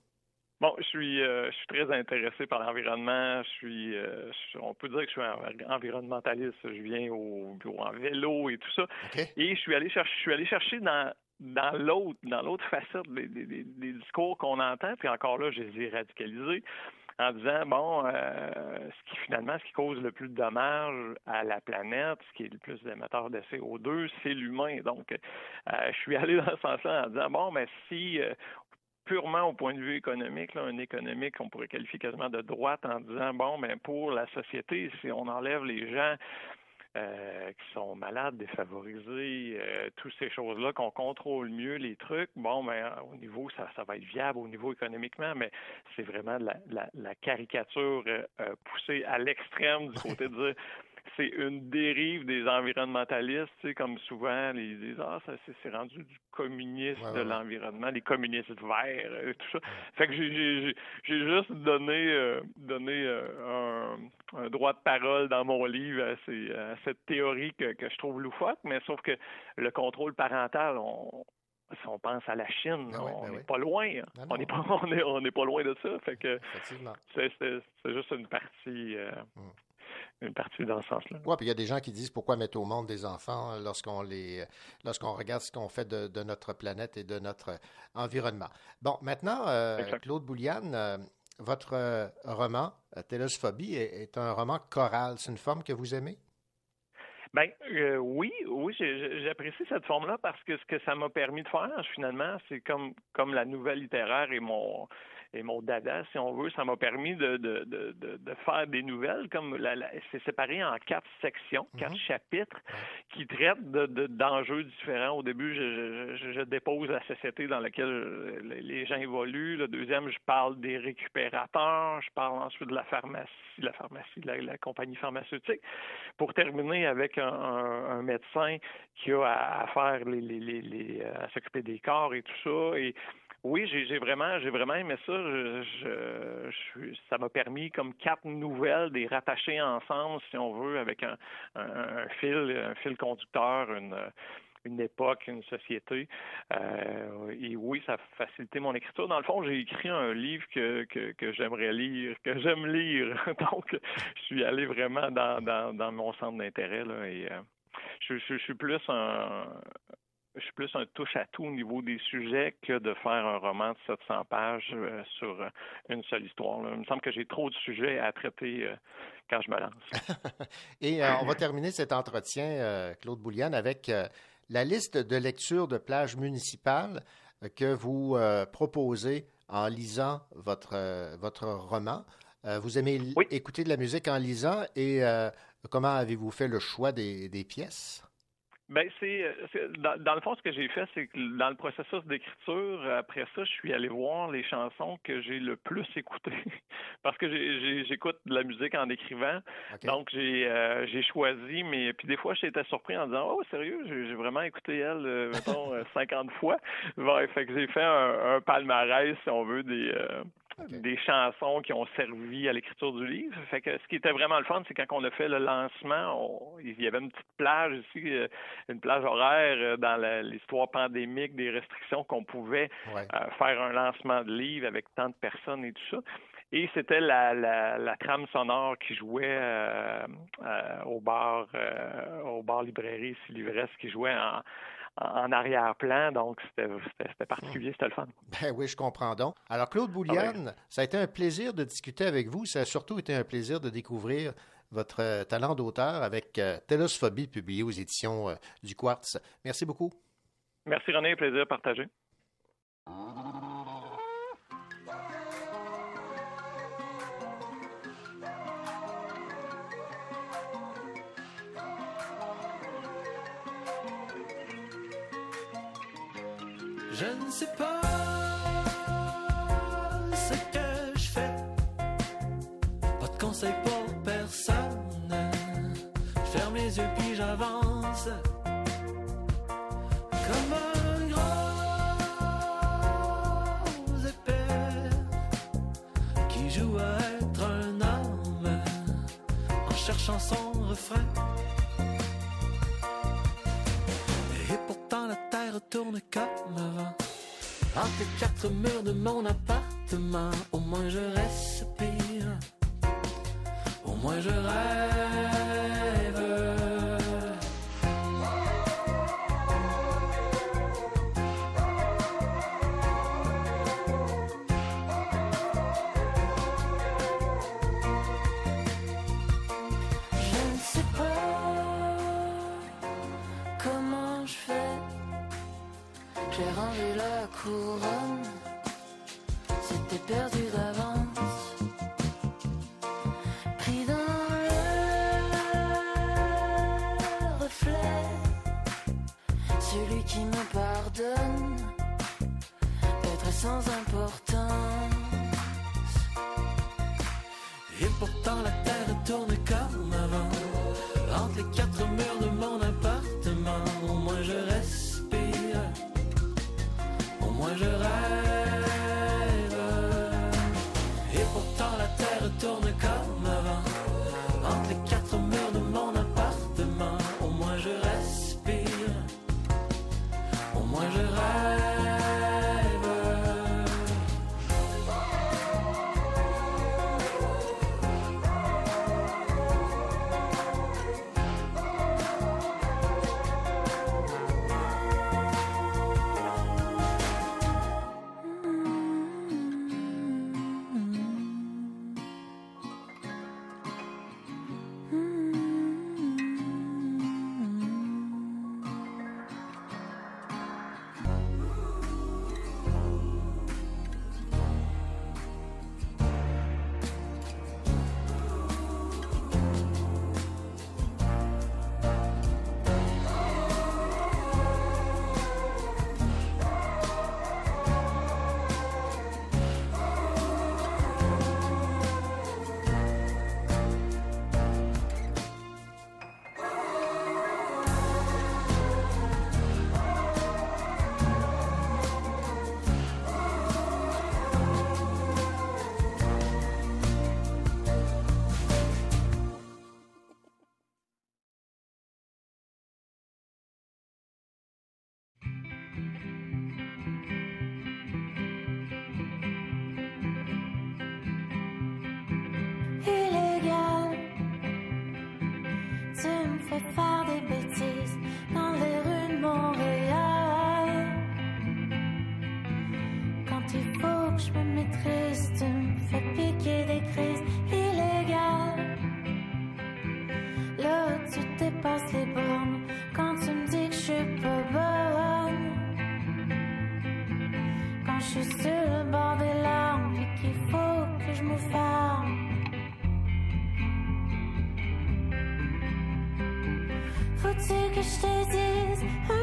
Speaker 18: Bon, je suis, euh, je suis très intéressé par l'environnement. Je suis, euh, je- on peut dire que je suis un environnementaliste. Je viens au bureau en vélo et tout ça. Et je suis allé chercher, je suis allé chercher dans dans l'autre, dans l'autre facette des, des- des- des discours qu'on entend. Puis encore là, je les ai radicalisés en disant bon, euh, ce qui finalement, ce qui cause le plus de dommages à la planète, ce qui est le plus d'émetteurs de CO2, c'est l'humain. Donc, euh, je suis allé dans ce sens-là en disant bon, mais si euh, purement au point de vue économique, un économique qu'on pourrait qualifier quasiment de droite en disant bon, ben pour la société, si on enlève les gens euh, qui sont malades, défavorisés, euh, toutes ces choses-là, qu'on contrôle mieux les trucs, bon, ben au niveau, ça, va être viable au niveau économiquement, mais c'est vraiment la, caricature euh, poussée à l'extrême du côté de dire c'est une dérive des environnementalistes, tu sais, comme souvent, ils disent Ah, ça c'est rendu du communisme
Speaker 2: Ouais,
Speaker 18: de l'environnement, les communistes verts, euh, tout ça. Fait que j'ai- juste donné, euh, donné euh, un, un droit de parole dans mon livre à, ces- à cette théorie que, que je trouve loufoque, mais sauf que le contrôle parental, on, si on pense à la Chine,
Speaker 2: Ben oui,
Speaker 18: on n'est
Speaker 2: oui.
Speaker 18: pas loin. hein. On n'est pas, on est, on n'est pas loin de ça. Fait que c'est, juste une partie, euh, une partie dans ce sens-là.
Speaker 2: Ouais, puis il y a des gens qui disent pourquoi mettre au monde des enfants euh, lorsqu'on les, lorsqu'on regarde ce qu'on fait de, de notre planète et de notre euh, environnement. Bon, maintenant, euh, Claude Bouliane, euh, votre euh, roman euh, Télosphobie est, est un roman choral. C'est une forme que vous aimez?
Speaker 18: Ben euh, oui, oui, j'apprécie cette forme-là parce que ce que ça m'a permis de faire, finalement, c'est comme comme la nouvelle littéraire et mon mon dada, si on veut, ça m'a permis de, de, de, de, faire des nouvelles comme c'est séparé en quatre sections, quatre chapitres qui traitent de, de- d'enjeux différents. Au début, je, je, je dépose la société dans laquelle euh, les gens évoluent. Le deuxième, je parle des récupérateurs. Je parle ensuite de la pharmacie, la pharmacie, de la, la compagnie pharmaceutique. Pour terminer avec un, un- un médecin qui a à, à faire les, les, les, les- euh, à s'occuper des corps et tout ça. Et oui, j'ai vraiment, j'ai vraiment aimé ça. Je, ça m'a permis comme quatre nouvelles, des rattacher ensemble, si on veut, avec un, un, fil, un fil conducteur, une, époque, une société. Euh, et oui, ça a facilité mon écriture. Dans le fond, j'ai écrit un livre que, que, j'aimerais lire, que j'aime lire. Donc, je suis allé vraiment dans, dans, mon centre d'intérêt. Là, et euh, je, je, suis plus un je suis plus un touche-à-tout au niveau des sujets que de faire un roman de 700 pages euh, sur une seule histoire. Là. Il me semble que j'ai trop de sujets à traiter euh, quand je me lance.
Speaker 2: Et euh, on va terminer cet entretien, Claude Bouliane, avec la liste de lecture de plages municipales que vous proposez en lisant votre, votre roman. vous aimez écouter de la musique en lisant et comment avez-vous fait le choix des, des pièces?
Speaker 18: Ben c'est, dans, dans, le fond ce que j'ai fait, c'est que dans le processus d'écriture, après ça, je suis allé voir les chansons que j'ai le plus écoutées parce que j'écoute de la musique en écrivant. Okay. Donc j'ai euh, j'ai choisi, mais puis des fois j'étais surpris en disant oh sérieux, j'ai vraiment écouté elle, euh, mettons 50 fois. Bon, fait que j'ai fait un, un, palmarès si on veut des euh, Okay. des chansons qui ont servi à l'écriture du livre. Fait que ce qui était vraiment le fun, c'est quand on a fait le lancement, on, il y avait une petite plage ici, euh, une plage horaire euh, dans l'histoire pandémique, des restrictions qu'on pouvait ouais. euh, faire un lancement de livre avec tant de personnes et tout ça. Et c'était la, la, la, trame sonore qui jouait euh, euh, au bar, euh, au bar librairie, ici l'ivresse, qui jouait en, en arrière-plan, donc c'était particulier, c'était le fun.
Speaker 2: Ben oui, je comprends donc. Alors, Claude Bouliane, ah oui. ça a été un plaisir de discuter avec vous. Ça a surtout été un plaisir de découvrir votre talent d'auteur avec euh, publié aux éditions euh, du Quartz. Merci beaucoup.
Speaker 18: Merci René, plaisir partagé.
Speaker 15: Je ne sais pas ce que je fais. Pas de conseils pour personne. Je ferme les yeux puis j'avance. Comme un gros épais qui joue à être un homme en cherchant son refrain. Tourne comme avant. Entre quatre murs de mon appartement, au moins je respire. Au moins je rêve. La
Speaker 19: Faut-tu que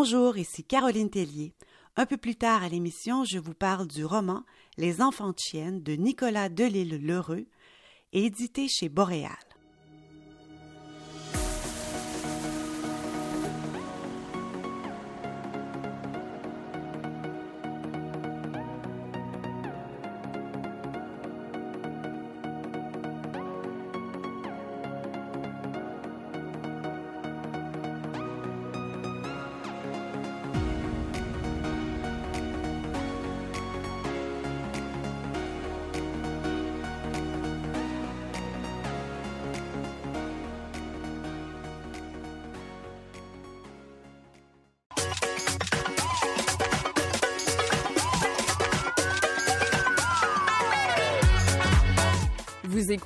Speaker 3: Bonjour, ici Caroline Tellier. Un peu plus tard à l'émission, je vous parle du roman Les enfants de chienne de Nicolas Delisle-Lheureux, édité chez Boréal.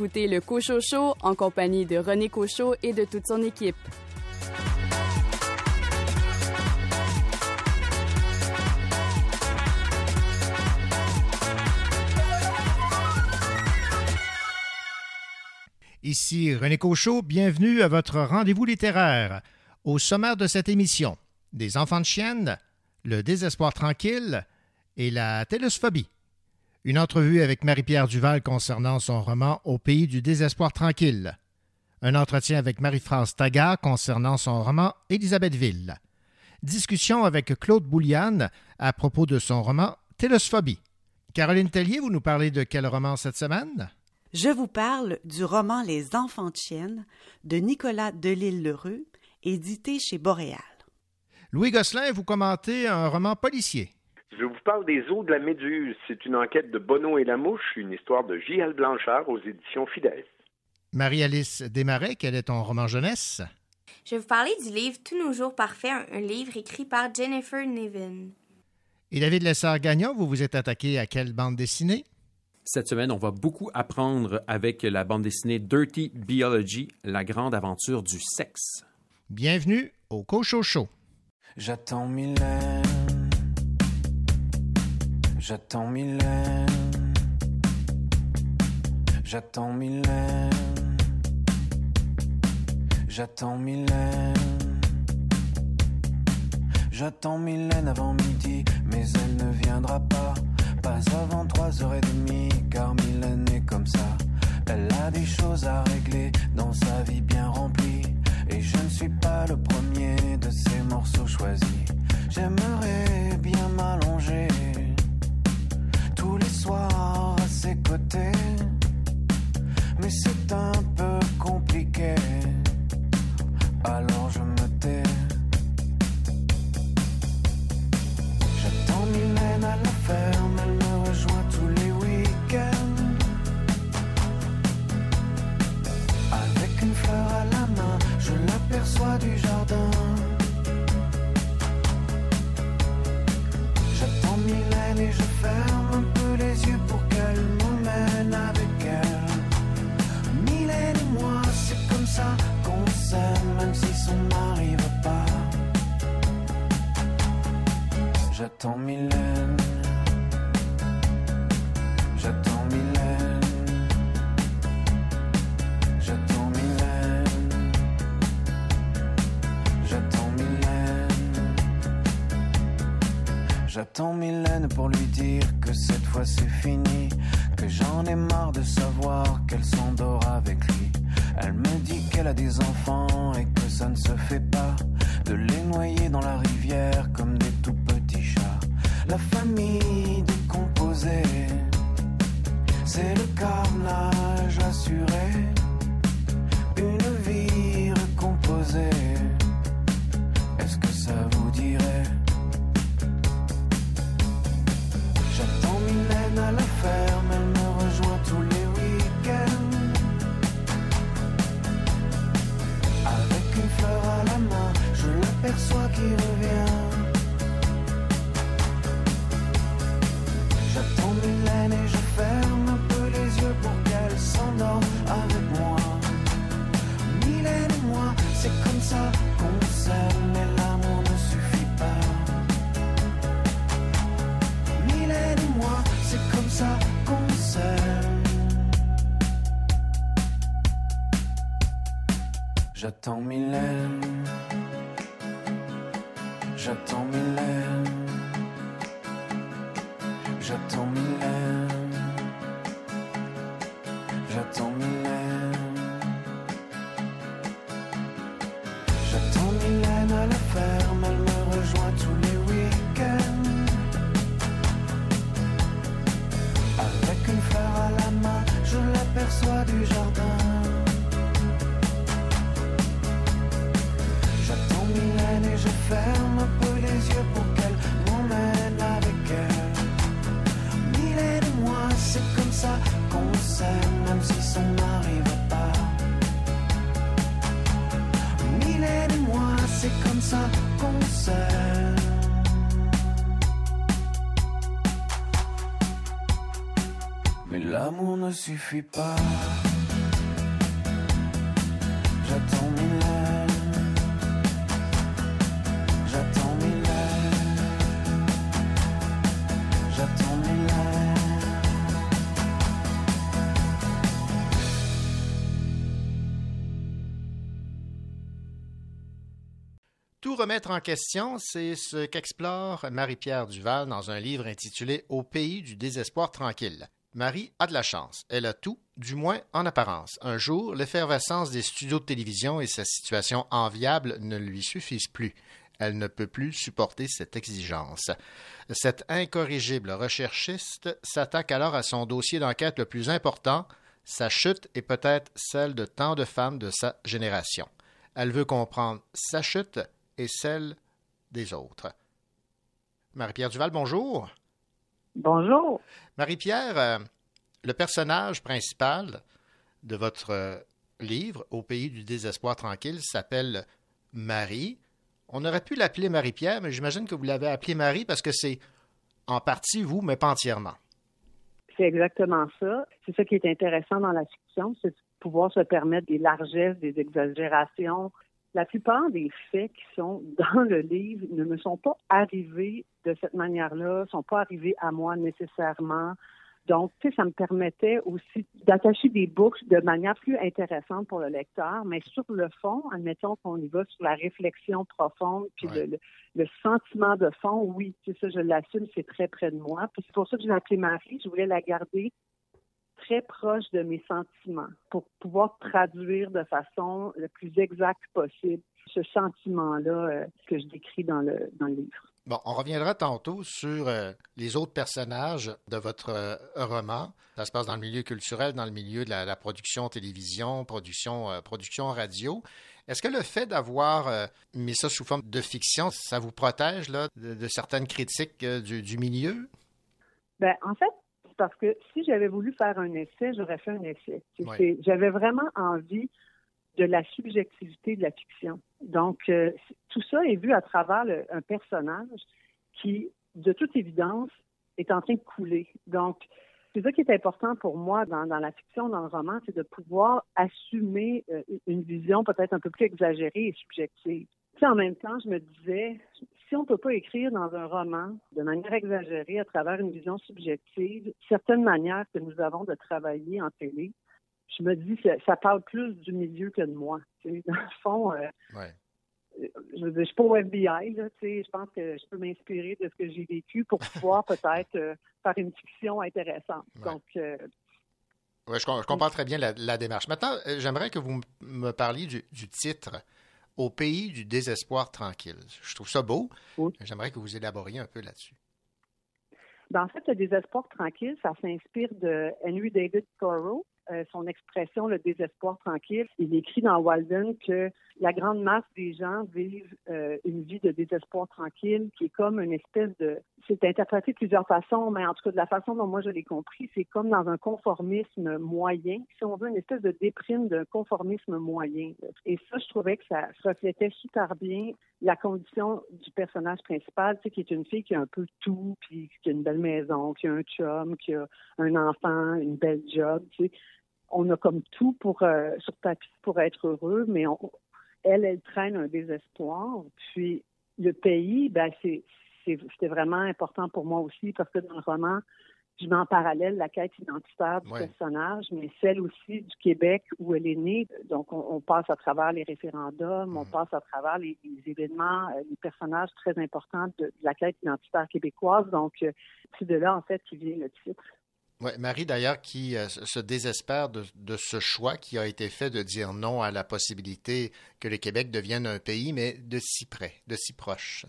Speaker 1: Vous écoutez le Cochot Show en compagnie de René Cochot et de toute son équipe.
Speaker 2: Ici René Cochot, bienvenue à votre rendez-vous littéraire. Au sommaire de cette émission, des enfants de chienne, le désespoir tranquille et la télosphobie. Une entrevue avec Marie-Pierre Duval concernant son roman Au pays du désespoir tranquille. Un entretien avec Marie-France Taga concernant son roman Élisabethville. Discussion avec Claude Bouliane à propos de son roman Télosphobie. Caroline Tellier, vous nous parlez de quel roman cette semaine?
Speaker 3: Je vous parle du roman Les enfants de chienne de Nicolas Delisle-Lheureux, édité chez Boréal.
Speaker 2: Louis Gosselin, vous commentez un roman policier.
Speaker 4: Je vous parle des eaux de la Méduse. C'est une enquête de Bono et la Mouche, une histoire de J.L. Blanchard aux éditions Fidesz.
Speaker 2: Marie-Alice Desmarais, quel est ton roman jeunesse?
Speaker 5: Je vais vous parler du livre Tous nos jours parfaits, un livre écrit par Jennifer Niven.
Speaker 2: Et David Lessard-Gagnon, vous vous êtes attaqué à quelle bande dessinée?
Speaker 6: Cette semaine, on va beaucoup apprendre avec la bande dessinée Dirty Biology, la grande aventure du sexe.
Speaker 2: Bienvenue au Cocho Show.
Speaker 7: J'attends Mylène. J'attends Mylène. J'attends Mylène. J'attends Mylène. J'attends Mylène avant midi, mais elle ne viendra pas. Pas avant 3h30, car Mylène est comme ça. Elle a des choses à régler dans sa vie bien remplie. Et je ne suis pas le premier de ces morceaux choisis. J'aimerais bien m'allonger tous les soirs à ses côtés. Mais c'est un peu compliqué. Alors je me tais. Mari veut pas. J'attends Mylène. J'attends Mylène. J'attends Mylène. J'attends Mylène. J'attends Mylène pour lui dire que cette fois c'est fini. Que j'en ai marre de savoir qu'elle s'endort avec lui. Elle me dit qu'elle a des enfants et que ça ne se fait pas. De les noyer dans la rivière comme des tout petits chats. La famille décomposée, c'est le carnage assuré. Une vie recomposée, est-ce que ça vous dirait? J'attends Mylène à la ferme, je l'aperçois qui revient. Suffit pas. J'attends Mylène. J'attends. J'attends.
Speaker 2: Tout remettre en question, c'est ce qu'explore Marie-Pierre Duval dans un livre intitulé Au pays du désespoir tranquille. Marie a de la chance. Elle a tout, du moins en apparence. Un jour, l'effervescence des studios de télévision et sa situation enviable ne lui suffisent plus. Elle ne peut plus supporter cette exigence. Cette incorrigible recherchiste s'attaque alors à son dossier d'enquête le plus important. Sa chute est peut-être celle de tant de femmes de sa génération. Elle veut comprendre sa chute et celle des autres. Marie-Pierre Duval, bonjour.
Speaker 8: Bonjour.
Speaker 2: Marie-Pierre, euh, le personnage principal de votre euh, livre, Au pays du désespoir tranquille, s'appelle Marie. On aurait pu l'appeler Marie-Pierre, mais j'imagine que vous l'avez appelée Marie parce que c'est en partie vous, mais pas entièrement.
Speaker 8: C'est exactement ça. C'est ça qui est intéressant dans la fiction, c'est de pouvoir se permettre des largesses, des exagérations. La plupart des faits qui sont dans le livre ne me sont pas arrivés de cette manière-là, sont pas arrivés à moi nécessairement. Donc, tu sais, ça me permettait aussi d'attacher des boucles de manière plus intéressante pour le lecteur, mais sur le fond, admettons qu'on y va sur la réflexion profonde, puis le, le, sentiment de fond, oui, c'est ça, je l'assume, c'est très près de moi. Puis c'est pour ça que j'ai appelé Marie, je voulais la garder très proche de mes sentiments pour pouvoir traduire de façon la plus exacte possible ce sentiment-là euh, que je décris dans le, dans le livre.
Speaker 2: Bon, on reviendra tantôt sur euh, les autres personnages de votre euh, roman. Ça se passe dans le milieu culturel, dans le milieu de la, production télévision, production, euh, production radio. Est-ce que le fait d'avoir mis ça sous forme de fiction, ça vous protège là, de, certaines critiques du, milieu?
Speaker 8: Ben, en fait, parce que si j'avais voulu faire un essai, j'aurais fait un essai. J'avais vraiment envie de la subjectivité de la fiction. Donc, euh, tout ça est vu à travers un personnage qui, de toute évidence, est en train de couler. Donc, c'est ça qui est important pour moi dans, la fiction, dans le roman, c'est de pouvoir assumer euh, une vision peut-être un peu plus exagérée et subjective. Puis en même temps, je me disais, si on ne peut pas écrire dans un roman de manière exagérée à travers une vision subjective, certaines manières que nous avons de travailler en télé, je me dis que ça parle plus du milieu que de moi. Dans le fond, euh, je ne suis pas au FBI. je pense que je peux m'inspirer de ce que j'ai vécu pour pouvoir peut-être euh, faire une fiction intéressante. Donc,
Speaker 2: euh, je, comprends très bien la, démarche. Maintenant, j'aimerais que vous me parliez du, titre Au pays du désespoir tranquille. Je trouve ça beau. J'aimerais que vous élaboriez un peu là-dessus.
Speaker 8: Ben, en fait, le désespoir tranquille, ça s'inspire de Henry David Thoreau, euh, son expression, le désespoir tranquille. Il écrit dans Walden que la grande masse des gens vivent euh, une vie de désespoir tranquille, qui est comme une espèce de... C'est interprété de plusieurs façons, mais en tout cas, de la façon dont moi je l'ai compris, c'est comme dans un conformisme moyen, si on veut, une espèce de déprime d'un conformisme moyen. Et ça, je trouvais que ça reflétait super bien la condition du personnage principal, tu sais, qui est une fille qui a un peu tout, puis qui a une belle maison, qui a un chum, qui a un enfant, une belle job, tu sais on a comme tout pour euh, sur papier pour être heureux, mais elle, elle traîne un désespoir. Puis le pays, ben c'est c'était vraiment important pour moi aussi parce que dans le roman, je mets en parallèle la quête identitaire du personnage, mais celle aussi du Québec où elle est née. Donc, on, passe à travers les référendums, on mm. passe à travers les, événements, euh, les personnages très importants de, la quête identitaire québécoise. Donc, euh, c'est de là, en fait, qui vient le titre.
Speaker 2: Marie, d'ailleurs, qui euh, se désespère de, ce choix qui a été fait de dire non à la possibilité que le Québec devienne un pays, mais de si près, de si proche.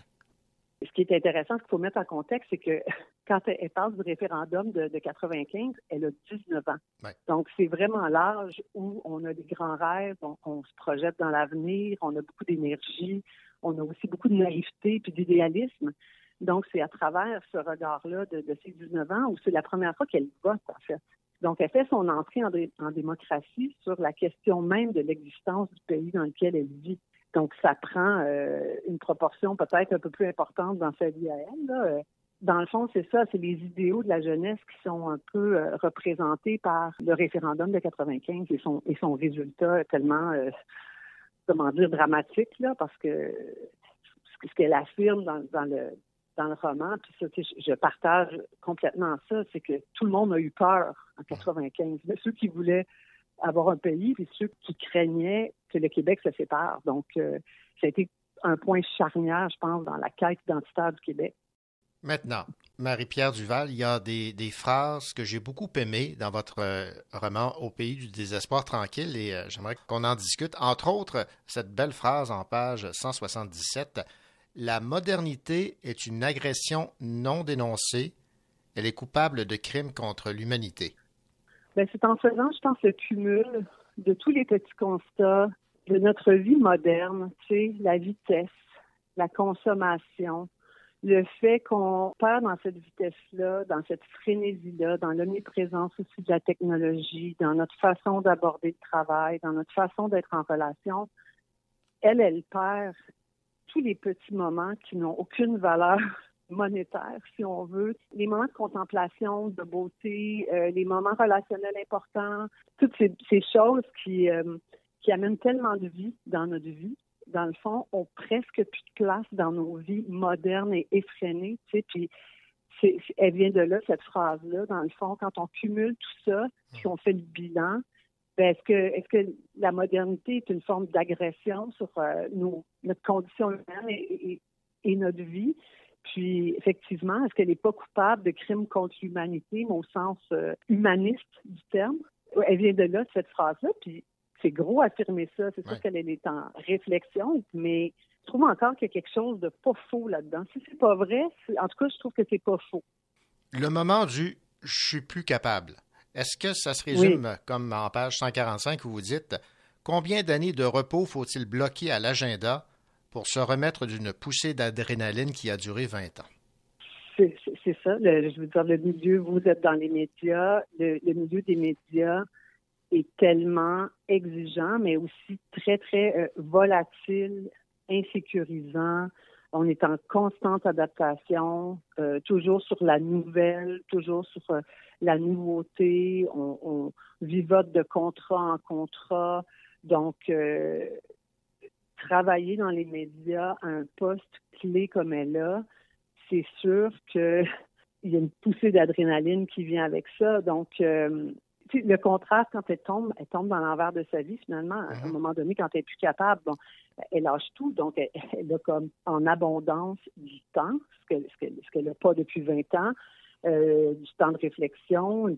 Speaker 8: Ce qui est intéressant, ce qu'il faut mettre en contexte, c'est que quand elle parle du référendum de, 95, elle a 19 ans. Donc, c'est vraiment l'âge où on a des grands rêves, on, on se projette dans l'avenir, on a beaucoup d'énergie, on a aussi beaucoup de naïveté puis d'idéalisme. Donc, c'est à travers ce regard-là de, de, ses 19 ans où c'est la première fois qu'elle vote, en fait. Donc, elle fait son entrée en, démocratie sur la question même de l'existence du pays dans lequel elle vit. Donc, ça prend euh, une proportion peut-être un peu plus importante dans sa vie à elle. Euh, dans le fond, c'est ça, c'est les idéaux de la jeunesse qui sont un peu euh, représentés par le référendum de 95 et son, et son résultat tellement, comment dire, dramatique, là, parce que ce qu'elle affirme dans, dans le dans le roman, puis ça, je partage complètement ça, c'est que tout le monde a eu peur en 95. ceux qui voulaient avoir un pays, puis ceux qui craignaient que le Québec se sépare. Donc, euh, ça a été un point charnière, je pense, dans la quête identitaire du Québec.
Speaker 2: Maintenant, Marie-Pierre Duval, il y a des, phrases que j'ai beaucoup aimées dans votre euh, roman Au pays du désespoir tranquille et euh, j'aimerais qu'on en discute. Entre autres, cette belle phrase en page 177 la modernité est une agression non dénoncée. Elle est coupable de crimes contre l'humanité.
Speaker 8: Ben, c'est en faisant, je pense, le cumul de tous les petits constats de notre vie moderne, tu sais, la vitesse, la consommation, le fait qu'on perd dans cette vitesse-là, dans cette frénésie-là, dans l'omniprésence aussi de la technologie, dans notre façon d'aborder le travail, dans notre façon d'être en relation, elle, elle perd tous les petits moments qui n'ont aucune valeur monétaire, si on veut, les moments de contemplation, de beauté, euh, les moments relationnels importants, toutes ces, ces choses qui, euh, qui amènent tellement de vie dans notre vie, dans le fond, ont presque plus de place dans nos vies modernes et effrénées, tu sais, puis c'est, elle vient de là, cette phrase-là, dans le fond, quand on cumule tout ça, puis on fait le bilan, ben, est-ce que est-ce que la modernité est une forme d'agression sur euh, nos, notre condition humaine et, et, et notre vie? Puis, effectivement, est-ce qu'elle n'est pas coupable de crimes contre l'humanité, au sens euh, humaniste du terme? Elle vient de là, de cette phrase-là, puis c'est gros affirmer ça. C'est sûr qu'elle est en réflexion, mais je trouve encore qu'il y a quelque chose de pas faux là-dedans. Si c'est pas vrai, en tout cas, je trouve que c'est pas faux.
Speaker 2: Le moment du « je suis plus capable », est-ce que ça se résume oui. comme en page 145 où vous dites « Combien d'années de repos faut-il bloquer à l'agenda pour se remettre d'une poussée d'adrénaline qui a duré 20 ans? »
Speaker 8: C'est ça. Je veux dire, le milieu, vous êtes dans les médias, le, milieu des médias est tellement exigeant, mais aussi très, très euh, volatile, insécurisant. On est en constante adaptation, euh, toujours sur la nouvelle, toujours sur euh, la nouveauté. On, on, vivote de contrat en contrat. Donc, travailler dans les médias à un poste clé comme elle a, c'est sûr qu'il y a une poussée d'adrénaline qui vient avec ça. Donc, euh, le contraste, quand elle tombe, elle tombe dans l'envers de sa vie, finalement. À un moment donné, quand elle est plus capable, bon, elle lâche tout. Donc, elle, elle a comme en abondance du temps, ce qu'elle ce qu'elle, ce qu'elle n'a pas depuis 20 ans, euh, du temps de réflexion, une,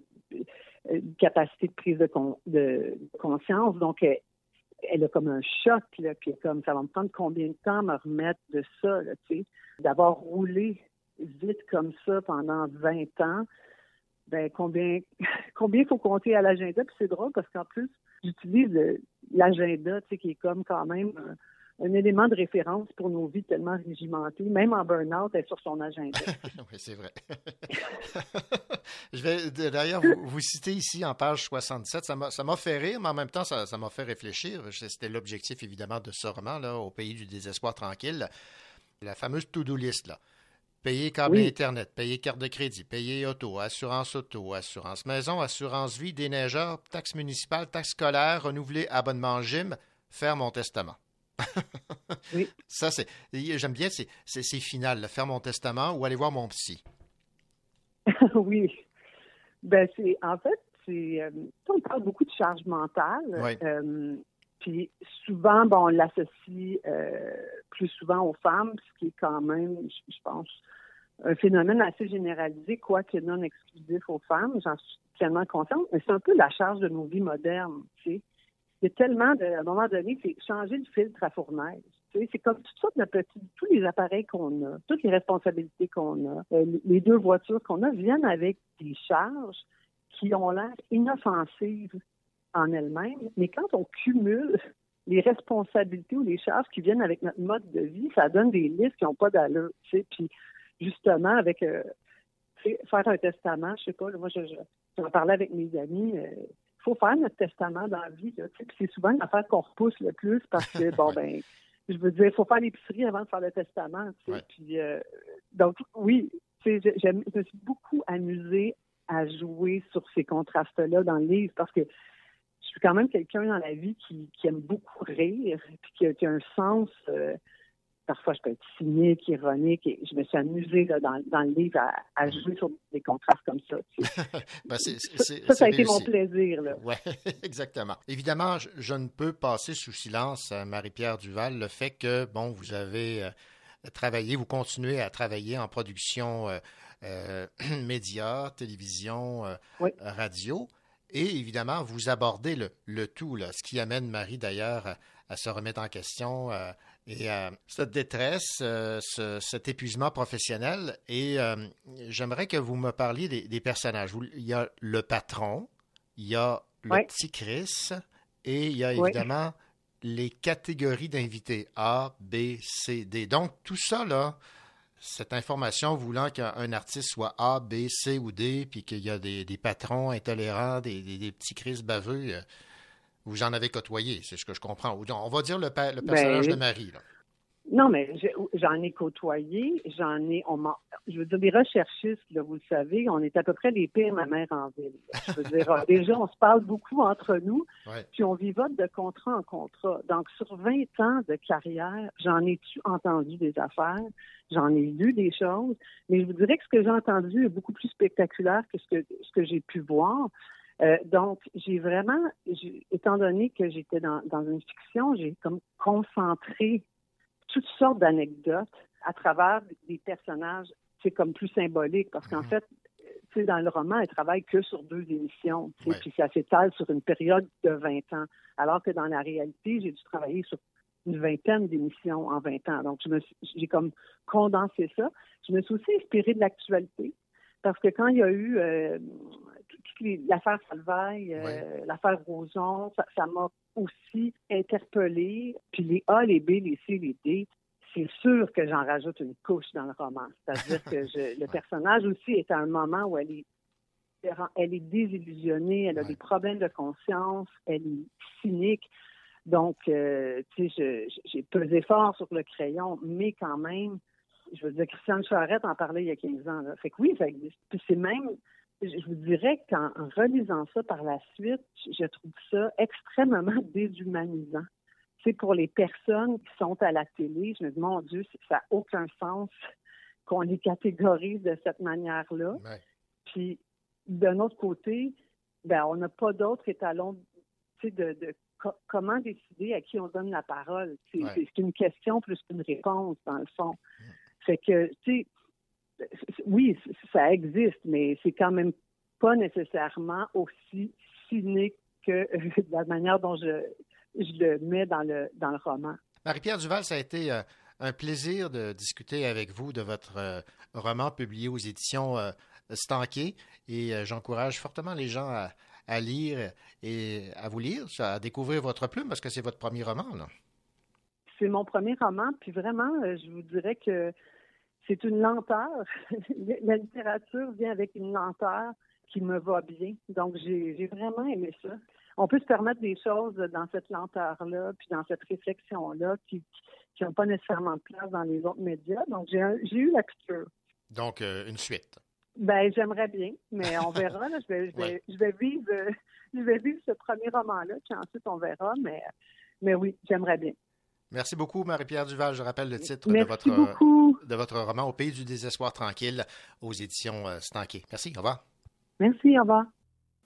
Speaker 8: une capacité de prise de, con, de conscience. Donc, elle, elle, a comme un choc, là, puis comme ça va me prendre combien de temps me remettre de ça, tu sais, d'avoir roulé vite comme ça pendant 20 ans ben combien combien faut compter à l'agenda? Puis c'est drôle parce qu'en plus j'utilise l'agenda tu sais qui est comme quand même un, élément de référence pour nos vies tellement régimentées même en burn-out elle est sur son agenda
Speaker 2: oui c'est vrai je vais d'ailleurs vous, vous citer ici en page 67 ça m'a fait rire mais en même temps ça ça m'a fait réfléchir c'était l'objectif évidemment de ce roman là au pays du désespoir tranquille la fameuse to-do list là Payer câble oui. Internet, payer carte de crédit, payer auto, assurance auto, assurance maison, assurance vie, déneigeur, taxe municipale, taxe scolaire, renouveler abonnement gym, faire mon testament.
Speaker 8: Oui.
Speaker 2: Ça, c'est. J'aime bien, c'est final, faire mon testament ou aller voir mon psy.
Speaker 8: oui. Ben, c'est. En fait, c'est. Euh, on parle beaucoup de charge mentale.
Speaker 2: Oui.
Speaker 8: Euh, puis souvent, bon, on l'associe euh, plus souvent aux femmes, ce qui est quand même, je, pense, un phénomène assez généralisé, quoique non exclusif aux femmes, j'en suis tellement consciente, mais c'est un peu la charge de nos vies modernes, tu sais. Il y a tellement, de, à un moment donné, c'est changer le filtre à fournaise. C'est comme toutes sortes de petits, tous les appareils qu'on a, toutes les responsabilités qu'on a, euh, les deux voitures qu'on a viennent avec des charges qui ont l'air inoffensives en elles-mêmes, mais quand on cumule les responsabilités ou les charges qui viennent avec notre mode de vie, ça donne des listes qui n'ont pas d'allure, puis justement avec euh, faire un testament, je sais pas, moi je, je, j'en parlais avec mes amis, euh, faut faire notre testament dans la vie, c'est souvent l'affaire qu'on repousse le plus parce que bon ben je veux dire, il faut faire l'épicerie avant de faire le testament,
Speaker 2: ouais.
Speaker 8: puis euh, donc oui, tu sais, je, je me suis beaucoup amusée à jouer sur ces contrastes-là dans le livre parce que je suis quand même quelqu'un dans la vie qui, qui aime beaucoup rire, puis qui a, qui a un sens. Euh, parfois, je peux être cynique, ironique, et je me suis amusée là, dans, dans, le livre à, à, jouer sur des contrastes comme ça. Tu sais.
Speaker 2: ben c est, c est,
Speaker 8: ça, ça, a été mon plaisir.
Speaker 2: Ouais, exactement. Évidemment, je, je, ne peux passer sous silence, Marie-Pierre Duval, le fait que, bon, vous avez euh, travaillé, vous continuez à travailler en production euh, euh, médias, télévision,
Speaker 8: oui.
Speaker 2: radio. Et évidemment, vous abordez le, le tout, là, ce qui amène Marie d'ailleurs à, à, se remettre en question euh, et à cette détresse, euh, ce, cet épuisement professionnel. Et euh, j'aimerais que vous me parliez des, des, personnages. Il y a le patron, il y a le
Speaker 8: oui.
Speaker 2: petit Chris et il y a évidemment oui. les catégories d'invités A, B, C, D. Donc tout ça, là, cette information voulant qu'un artiste soit A, B, C ou D, puis qu'il y a des, des, patrons intolérants, des, des, petits crises baveux, euh, vous en avez côtoyé, c'est ce que je comprends. On va dire le, le personnage ben, de Marie. Là.
Speaker 8: Non, mais je- j'en ai côtoyé, j'en ai, on je veux dire, les recherchistes, là, vous le savez, on est à peu près les pires ma mère en ville. Je veux dire, déjà, on se parle beaucoup entre nous,
Speaker 2: Ouais.
Speaker 8: puis on vivote de contrat en contrat. Donc, sur 20 ans de carrière, j'en ai entendu des affaires, j'en ai lu des choses, mais je vous dirais que ce que j'ai entendu est beaucoup plus spectaculaire que ce que, ce que j'ai pu voir. Euh, donc, j'ai vraiment, étant donné que j'étais dans, dans une fiction, j'ai comme concentré toutes sortes d'anecdotes à travers des personnages, c'est comme plus symbolique parce qu'en fait, tu sais, dans le roman, elle travaille que sur deux émissions, puis ça s'étale sur une période de 20 ans, alors que dans la réalité, j'ai dû travailler sur une vingtaine d'émissions en 20 ans. Donc, j'ai comme condensé ça. Je me suis aussi inspirée de l'actualité parce que quand il y a eu euh, l'affaire Salvaille, euh, l'affaire Roson, ça m'a aussi interpellée. Puis les A, les B, les C, les D, c'est sûr que j'en rajoute une couche dans le roman. C'est-à-dire que je- le personnage aussi est à un moment où elle est elle est désillusionnée, elle a des problèmes de conscience, elle est cynique. Donc, euh, tu sais, j'ai pesé fort sur le crayon, mais quand même, je veux dire, Christiane Charette en parlait il y a 15 ans. Là. Fait que oui, ça existe. Puis c'est même, je vous dirais qu'en en relisant ça par la suite, je trouve ça extrêmement déshumanisant. C'est pour les personnes qui sont à la télé, je me dis, mon Dieu, ça n'a aucun sens qu'on les catégorise de cette manière-là. Puis, d'un autre côté, ben, on n'a pas d'autre étalon tu sais, de, de co- comment décider à qui on donne la parole. C'est
Speaker 20: Ouais.
Speaker 8: une question plus qu'une réponse, dans le fond. Fait que, tu sais, oui, ça existe, mais c'est quand même pas nécessairement aussi cynique que la manière dont je, je le mets dans le, dans le roman.
Speaker 2: Marie-Pierre Duval, ça a été euh, un plaisir de discuter avec vous de votre euh, roman publié aux éditions euh, Stanquet et euh, j'encourage fortement les gens à, à lire et à vous lire, à découvrir votre plume parce que c'est votre premier roman.
Speaker 8: C'est mon premier roman, puis vraiment, euh, je vous dirais que c'est une lenteur. la littérature vient avec une lenteur qui me va bien. Donc, j'ai vraiment aimé ça. On peut se permettre des choses dans cette lenteur-là, puis dans cette réflexion-là, qui qui n'ont pas nécessairement de place dans les autres médias. Donc, j'ai eu la piqûre.
Speaker 2: Donc, euh, une suite.
Speaker 8: Ben, j'aimerais bien, mais on verra. là. Je, vais, je, vais, je, vais vivre, euh, je vais vivre ce premier roman-là, puis ensuite on verra. Mais, mais oui, j'aimerais bien.
Speaker 2: Merci beaucoup, Marie-Pierre Duval. Je rappelle le titre de votre, euh,
Speaker 8: beaucoup.
Speaker 2: de votre roman Au pays du désespoir tranquille aux éditions euh, Stanquet. Merci, au revoir.
Speaker 8: Merci, au revoir.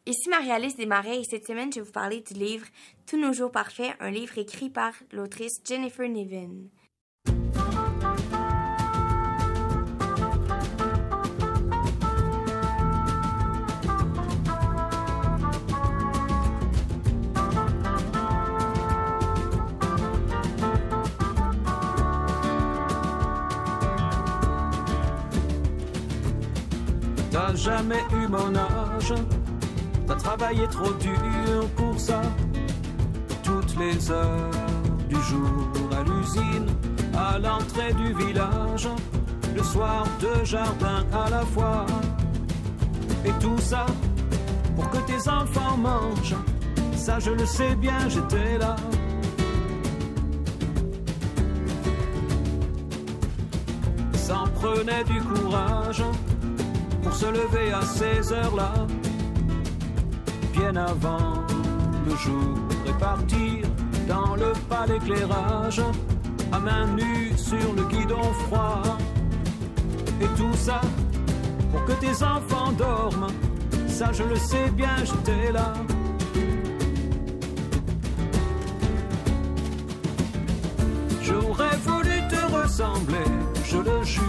Speaker 5: Ici Marie-Alice Desmarais et cette semaine, je vais vous parler du livre Tous nos jours parfaits, un livre écrit par l'autrice Jennifer Niven.
Speaker 9: Jamais eu mon âge, t'as travaillé trop dur pour ça. Toutes les heures du jour à l'usine, à l'entrée du village, le soir deux jardins à la fois. Et tout ça pour que tes enfants mangent. Ça je le sais bien, j'étais là. S'en prenait du courage pour se lever à ces heures-là, bien avant le jour et partir dans le pas d'éclairage, à main nue sur le guidon froid. Et tout ça pour que tes enfants dorment, ça je le sais bien, j'étais là. J'aurais voulu te ressembler, je le jure.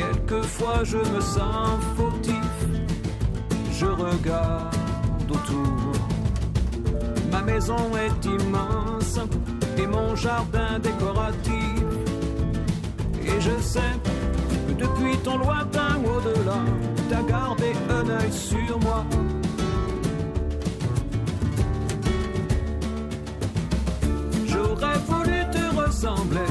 Speaker 9: quelquefois je me sens fautif. Je regarde autour. Ma maison est immense et mon jardin décoratif. Et je sais que depuis ton lointain au-delà, t'as gardé un œil sur moi. J'aurais voulu te ressembler,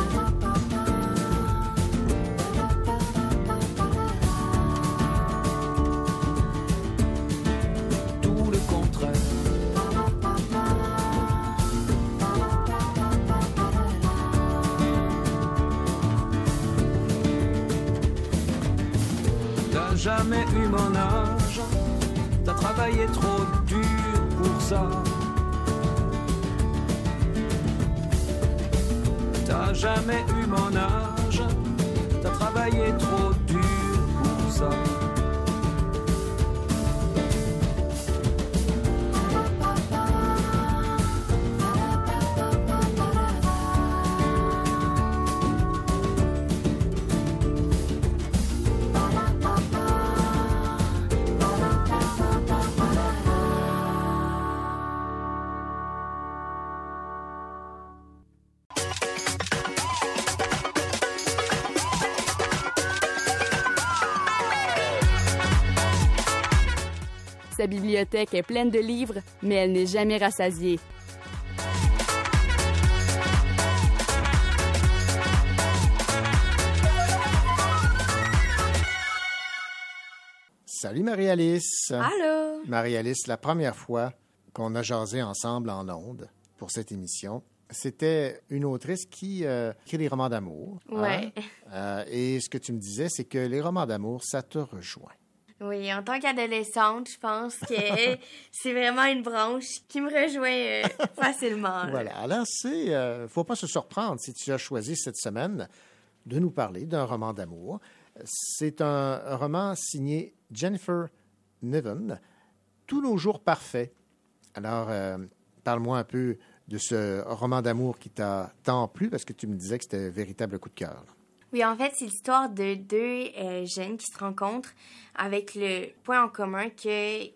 Speaker 9: Eu mon âge, t'as travaillé trop dur pour ça. T'as jamais eu mon âge, t'as travaillé trop dur pour ça.
Speaker 1: Bibliothèque est pleine de livres, mais elle n'est jamais rassasiée.
Speaker 2: Salut Marie-Alice.
Speaker 5: Allô?
Speaker 2: Marie-Alice, la première fois qu'on a jasé ensemble en ondes pour cette émission, c'était une autrice qui euh, écrit des romans d'amour. hein?
Speaker 5: Ouais.
Speaker 2: Euh, et ce que tu me disais, c'est que les romans d'amour, ça te rejoint.
Speaker 5: Oui, en tant qu'adolescente, je pense que c'est vraiment une branche qui me rejoint euh, facilement. là.
Speaker 2: Voilà. Alors, c'est, euh, faut pas se surprendre si tu as choisi cette semaine de nous parler d'un roman d'amour. C'est un roman signé Jennifer Niven, Tous nos jours parfaits. Alors, euh, parle-moi un peu de ce roman d'amour qui t'a tant plu parce que tu me disais que c'était un véritable coup de cœur.
Speaker 5: Oui, en fait, c'est l'histoire de deux euh, jeunes qui se rencontrent avec le point en commun qu'ils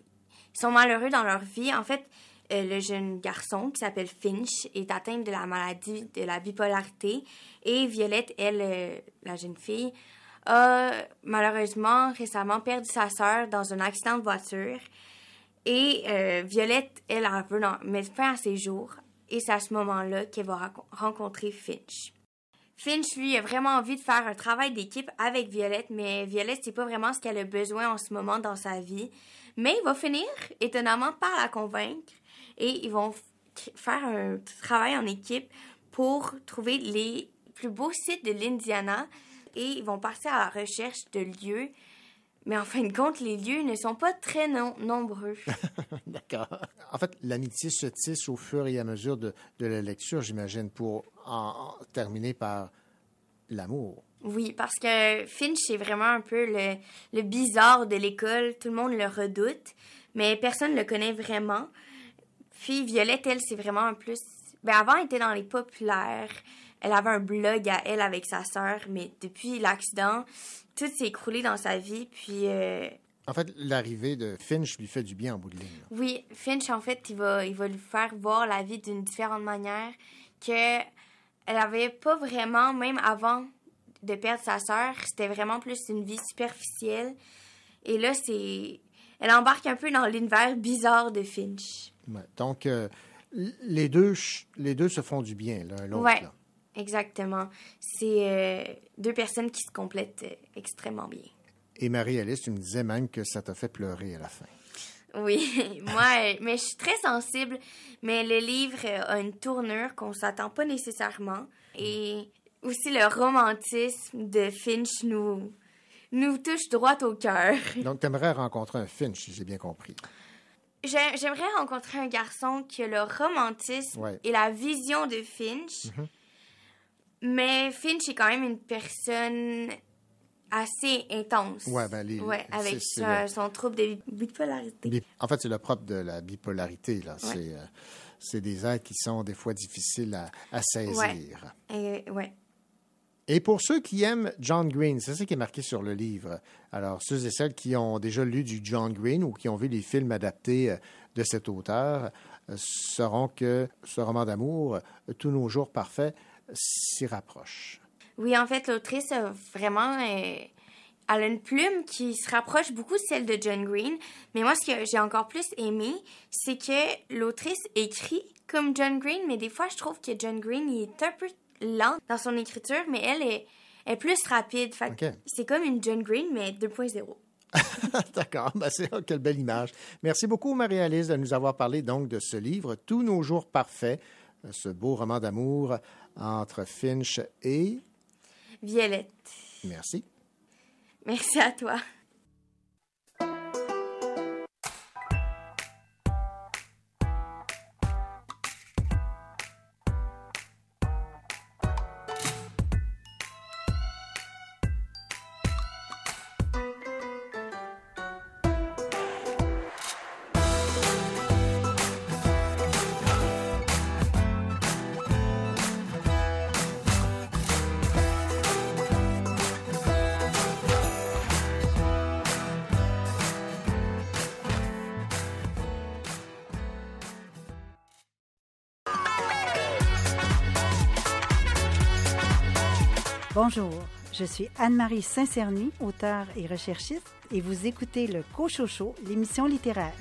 Speaker 5: sont malheureux dans leur vie. En fait, euh, le jeune garçon qui s'appelle Finch est atteint de la maladie de la bipolarité et Violette, elle, euh, la jeune fille, a malheureusement récemment perdu sa sœur dans un accident de voiture. Et Violette, elle, elle veut mettre fin à ses jours. Et c'est à ce moment-là qu'elle va rencontrer Finch. Finch, lui, a vraiment envie de faire un travail d'équipe avec Violette, mais Violette, c'est pas vraiment ce qu'elle a besoin en ce moment dans sa vie. Mais il va finir, étonnamment, par la convaincre et ils vont faire un travail en équipe pour trouver les plus beaux sites de l'Indiana et ils vont passer à la recherche de lieux. Mais en fin de compte, les lieux ne sont pas très non- nombreux.
Speaker 2: D'accord. En fait, l'amitié se tisse au fur et à mesure de, de la lecture, j'imagine, pour en, en terminer par l'amour.
Speaker 5: Oui, parce que Finch, c'est vraiment un peu le, le bizarre de l'école. Tout le monde le redoute, mais personne ne le connaît vraiment. Puis Violette, elle, c'est vraiment un plus... Ben, avant, elle était dans les populaires. Elle avait un blog à elle avec sa sœur, mais depuis l'accident, tout s'est écroulé dans sa vie. Puis, euh,
Speaker 2: En fait, l'arrivée de Finch lui fait du bien en bout de ligne.
Speaker 5: oui, Finch, en fait, il va, il va lui faire voir la vie d'une différente manière que elle avait pas vraiment, même avant de perdre sa sœur, c'était vraiment plus une vie superficielle. Et là, c'est elle embarque un peu dans l'univers bizarre de Finch.
Speaker 2: Ouais. Donc, euh, les, deux, les deux se font du bien l'un l'autre.
Speaker 5: Ouais,
Speaker 2: là.
Speaker 5: Exactement. C'est euh, deux personnes qui se complètent euh, extrêmement bien.
Speaker 2: Et Marie-Alice, tu me disais même que ça t'a fait pleurer à la fin.
Speaker 5: Oui, moi, euh, mais je suis très sensible, mais le livre a une tournure qu'on s'attend pas nécessairement. Et aussi le romantisme de Finch nous, nous touche droit au cœur.
Speaker 2: Donc, tu aimerais rencontrer un Finch, si j'ai bien compris.
Speaker 5: J'ai- J'aimerais rencontrer un garçon qui a le romantisme
Speaker 2: Ouais.
Speaker 5: et la vision de Finch,
Speaker 2: Mhm.
Speaker 5: Mais Finch est quand même une personne assez intense.
Speaker 2: Ouais, ben, les-
Speaker 5: Ouais, avec son,
Speaker 2: le-
Speaker 5: son trouble de bipolarité.
Speaker 2: Bi- En fait, c'est le propre de la bipolarité. Là.
Speaker 5: Ouais.
Speaker 2: C'est, euh, c'est des êtres qui sont des fois difficiles à, à saisir.
Speaker 5: Ouais. Et- ouais.
Speaker 2: Et pour ceux qui aiment John Green, c'est ça qui est marqué sur le livre. Alors, ceux et celles qui ont déjà lu du John Green ou qui ont vu les films adaptés euh, de cet auteur euh, sauront que ce roman d'amour, euh, Tous nos jours parfaits, s'y rapproche.
Speaker 5: Oui, en fait, l'autrice a vraiment. euh, elle a une plume qui se rapproche beaucoup de celle de John Green. Mais moi, ce que j'ai encore plus aimé, c'est que l'autrice écrit comme John Green, mais des fois, je trouve que John Green il est un peu lent dans son écriture, mais elle est, est plus rapide. C'est comme une John Green, mais 2.0.
Speaker 2: D'accord, ben c'est oh, quelle belle image. Merci beaucoup, Marie-Alice, de nous avoir parlé donc de ce livre, Tous nos jours parfaits, euh, ce beau roman d'amour entre Finch et...
Speaker 5: Violette,
Speaker 2: Merci.
Speaker 5: merci à toi.
Speaker 10: Je suis Anne-Marie Saint-Cerny, auteure et recherchiste, et vous écoutez le Cochocho, l'émission littéraire.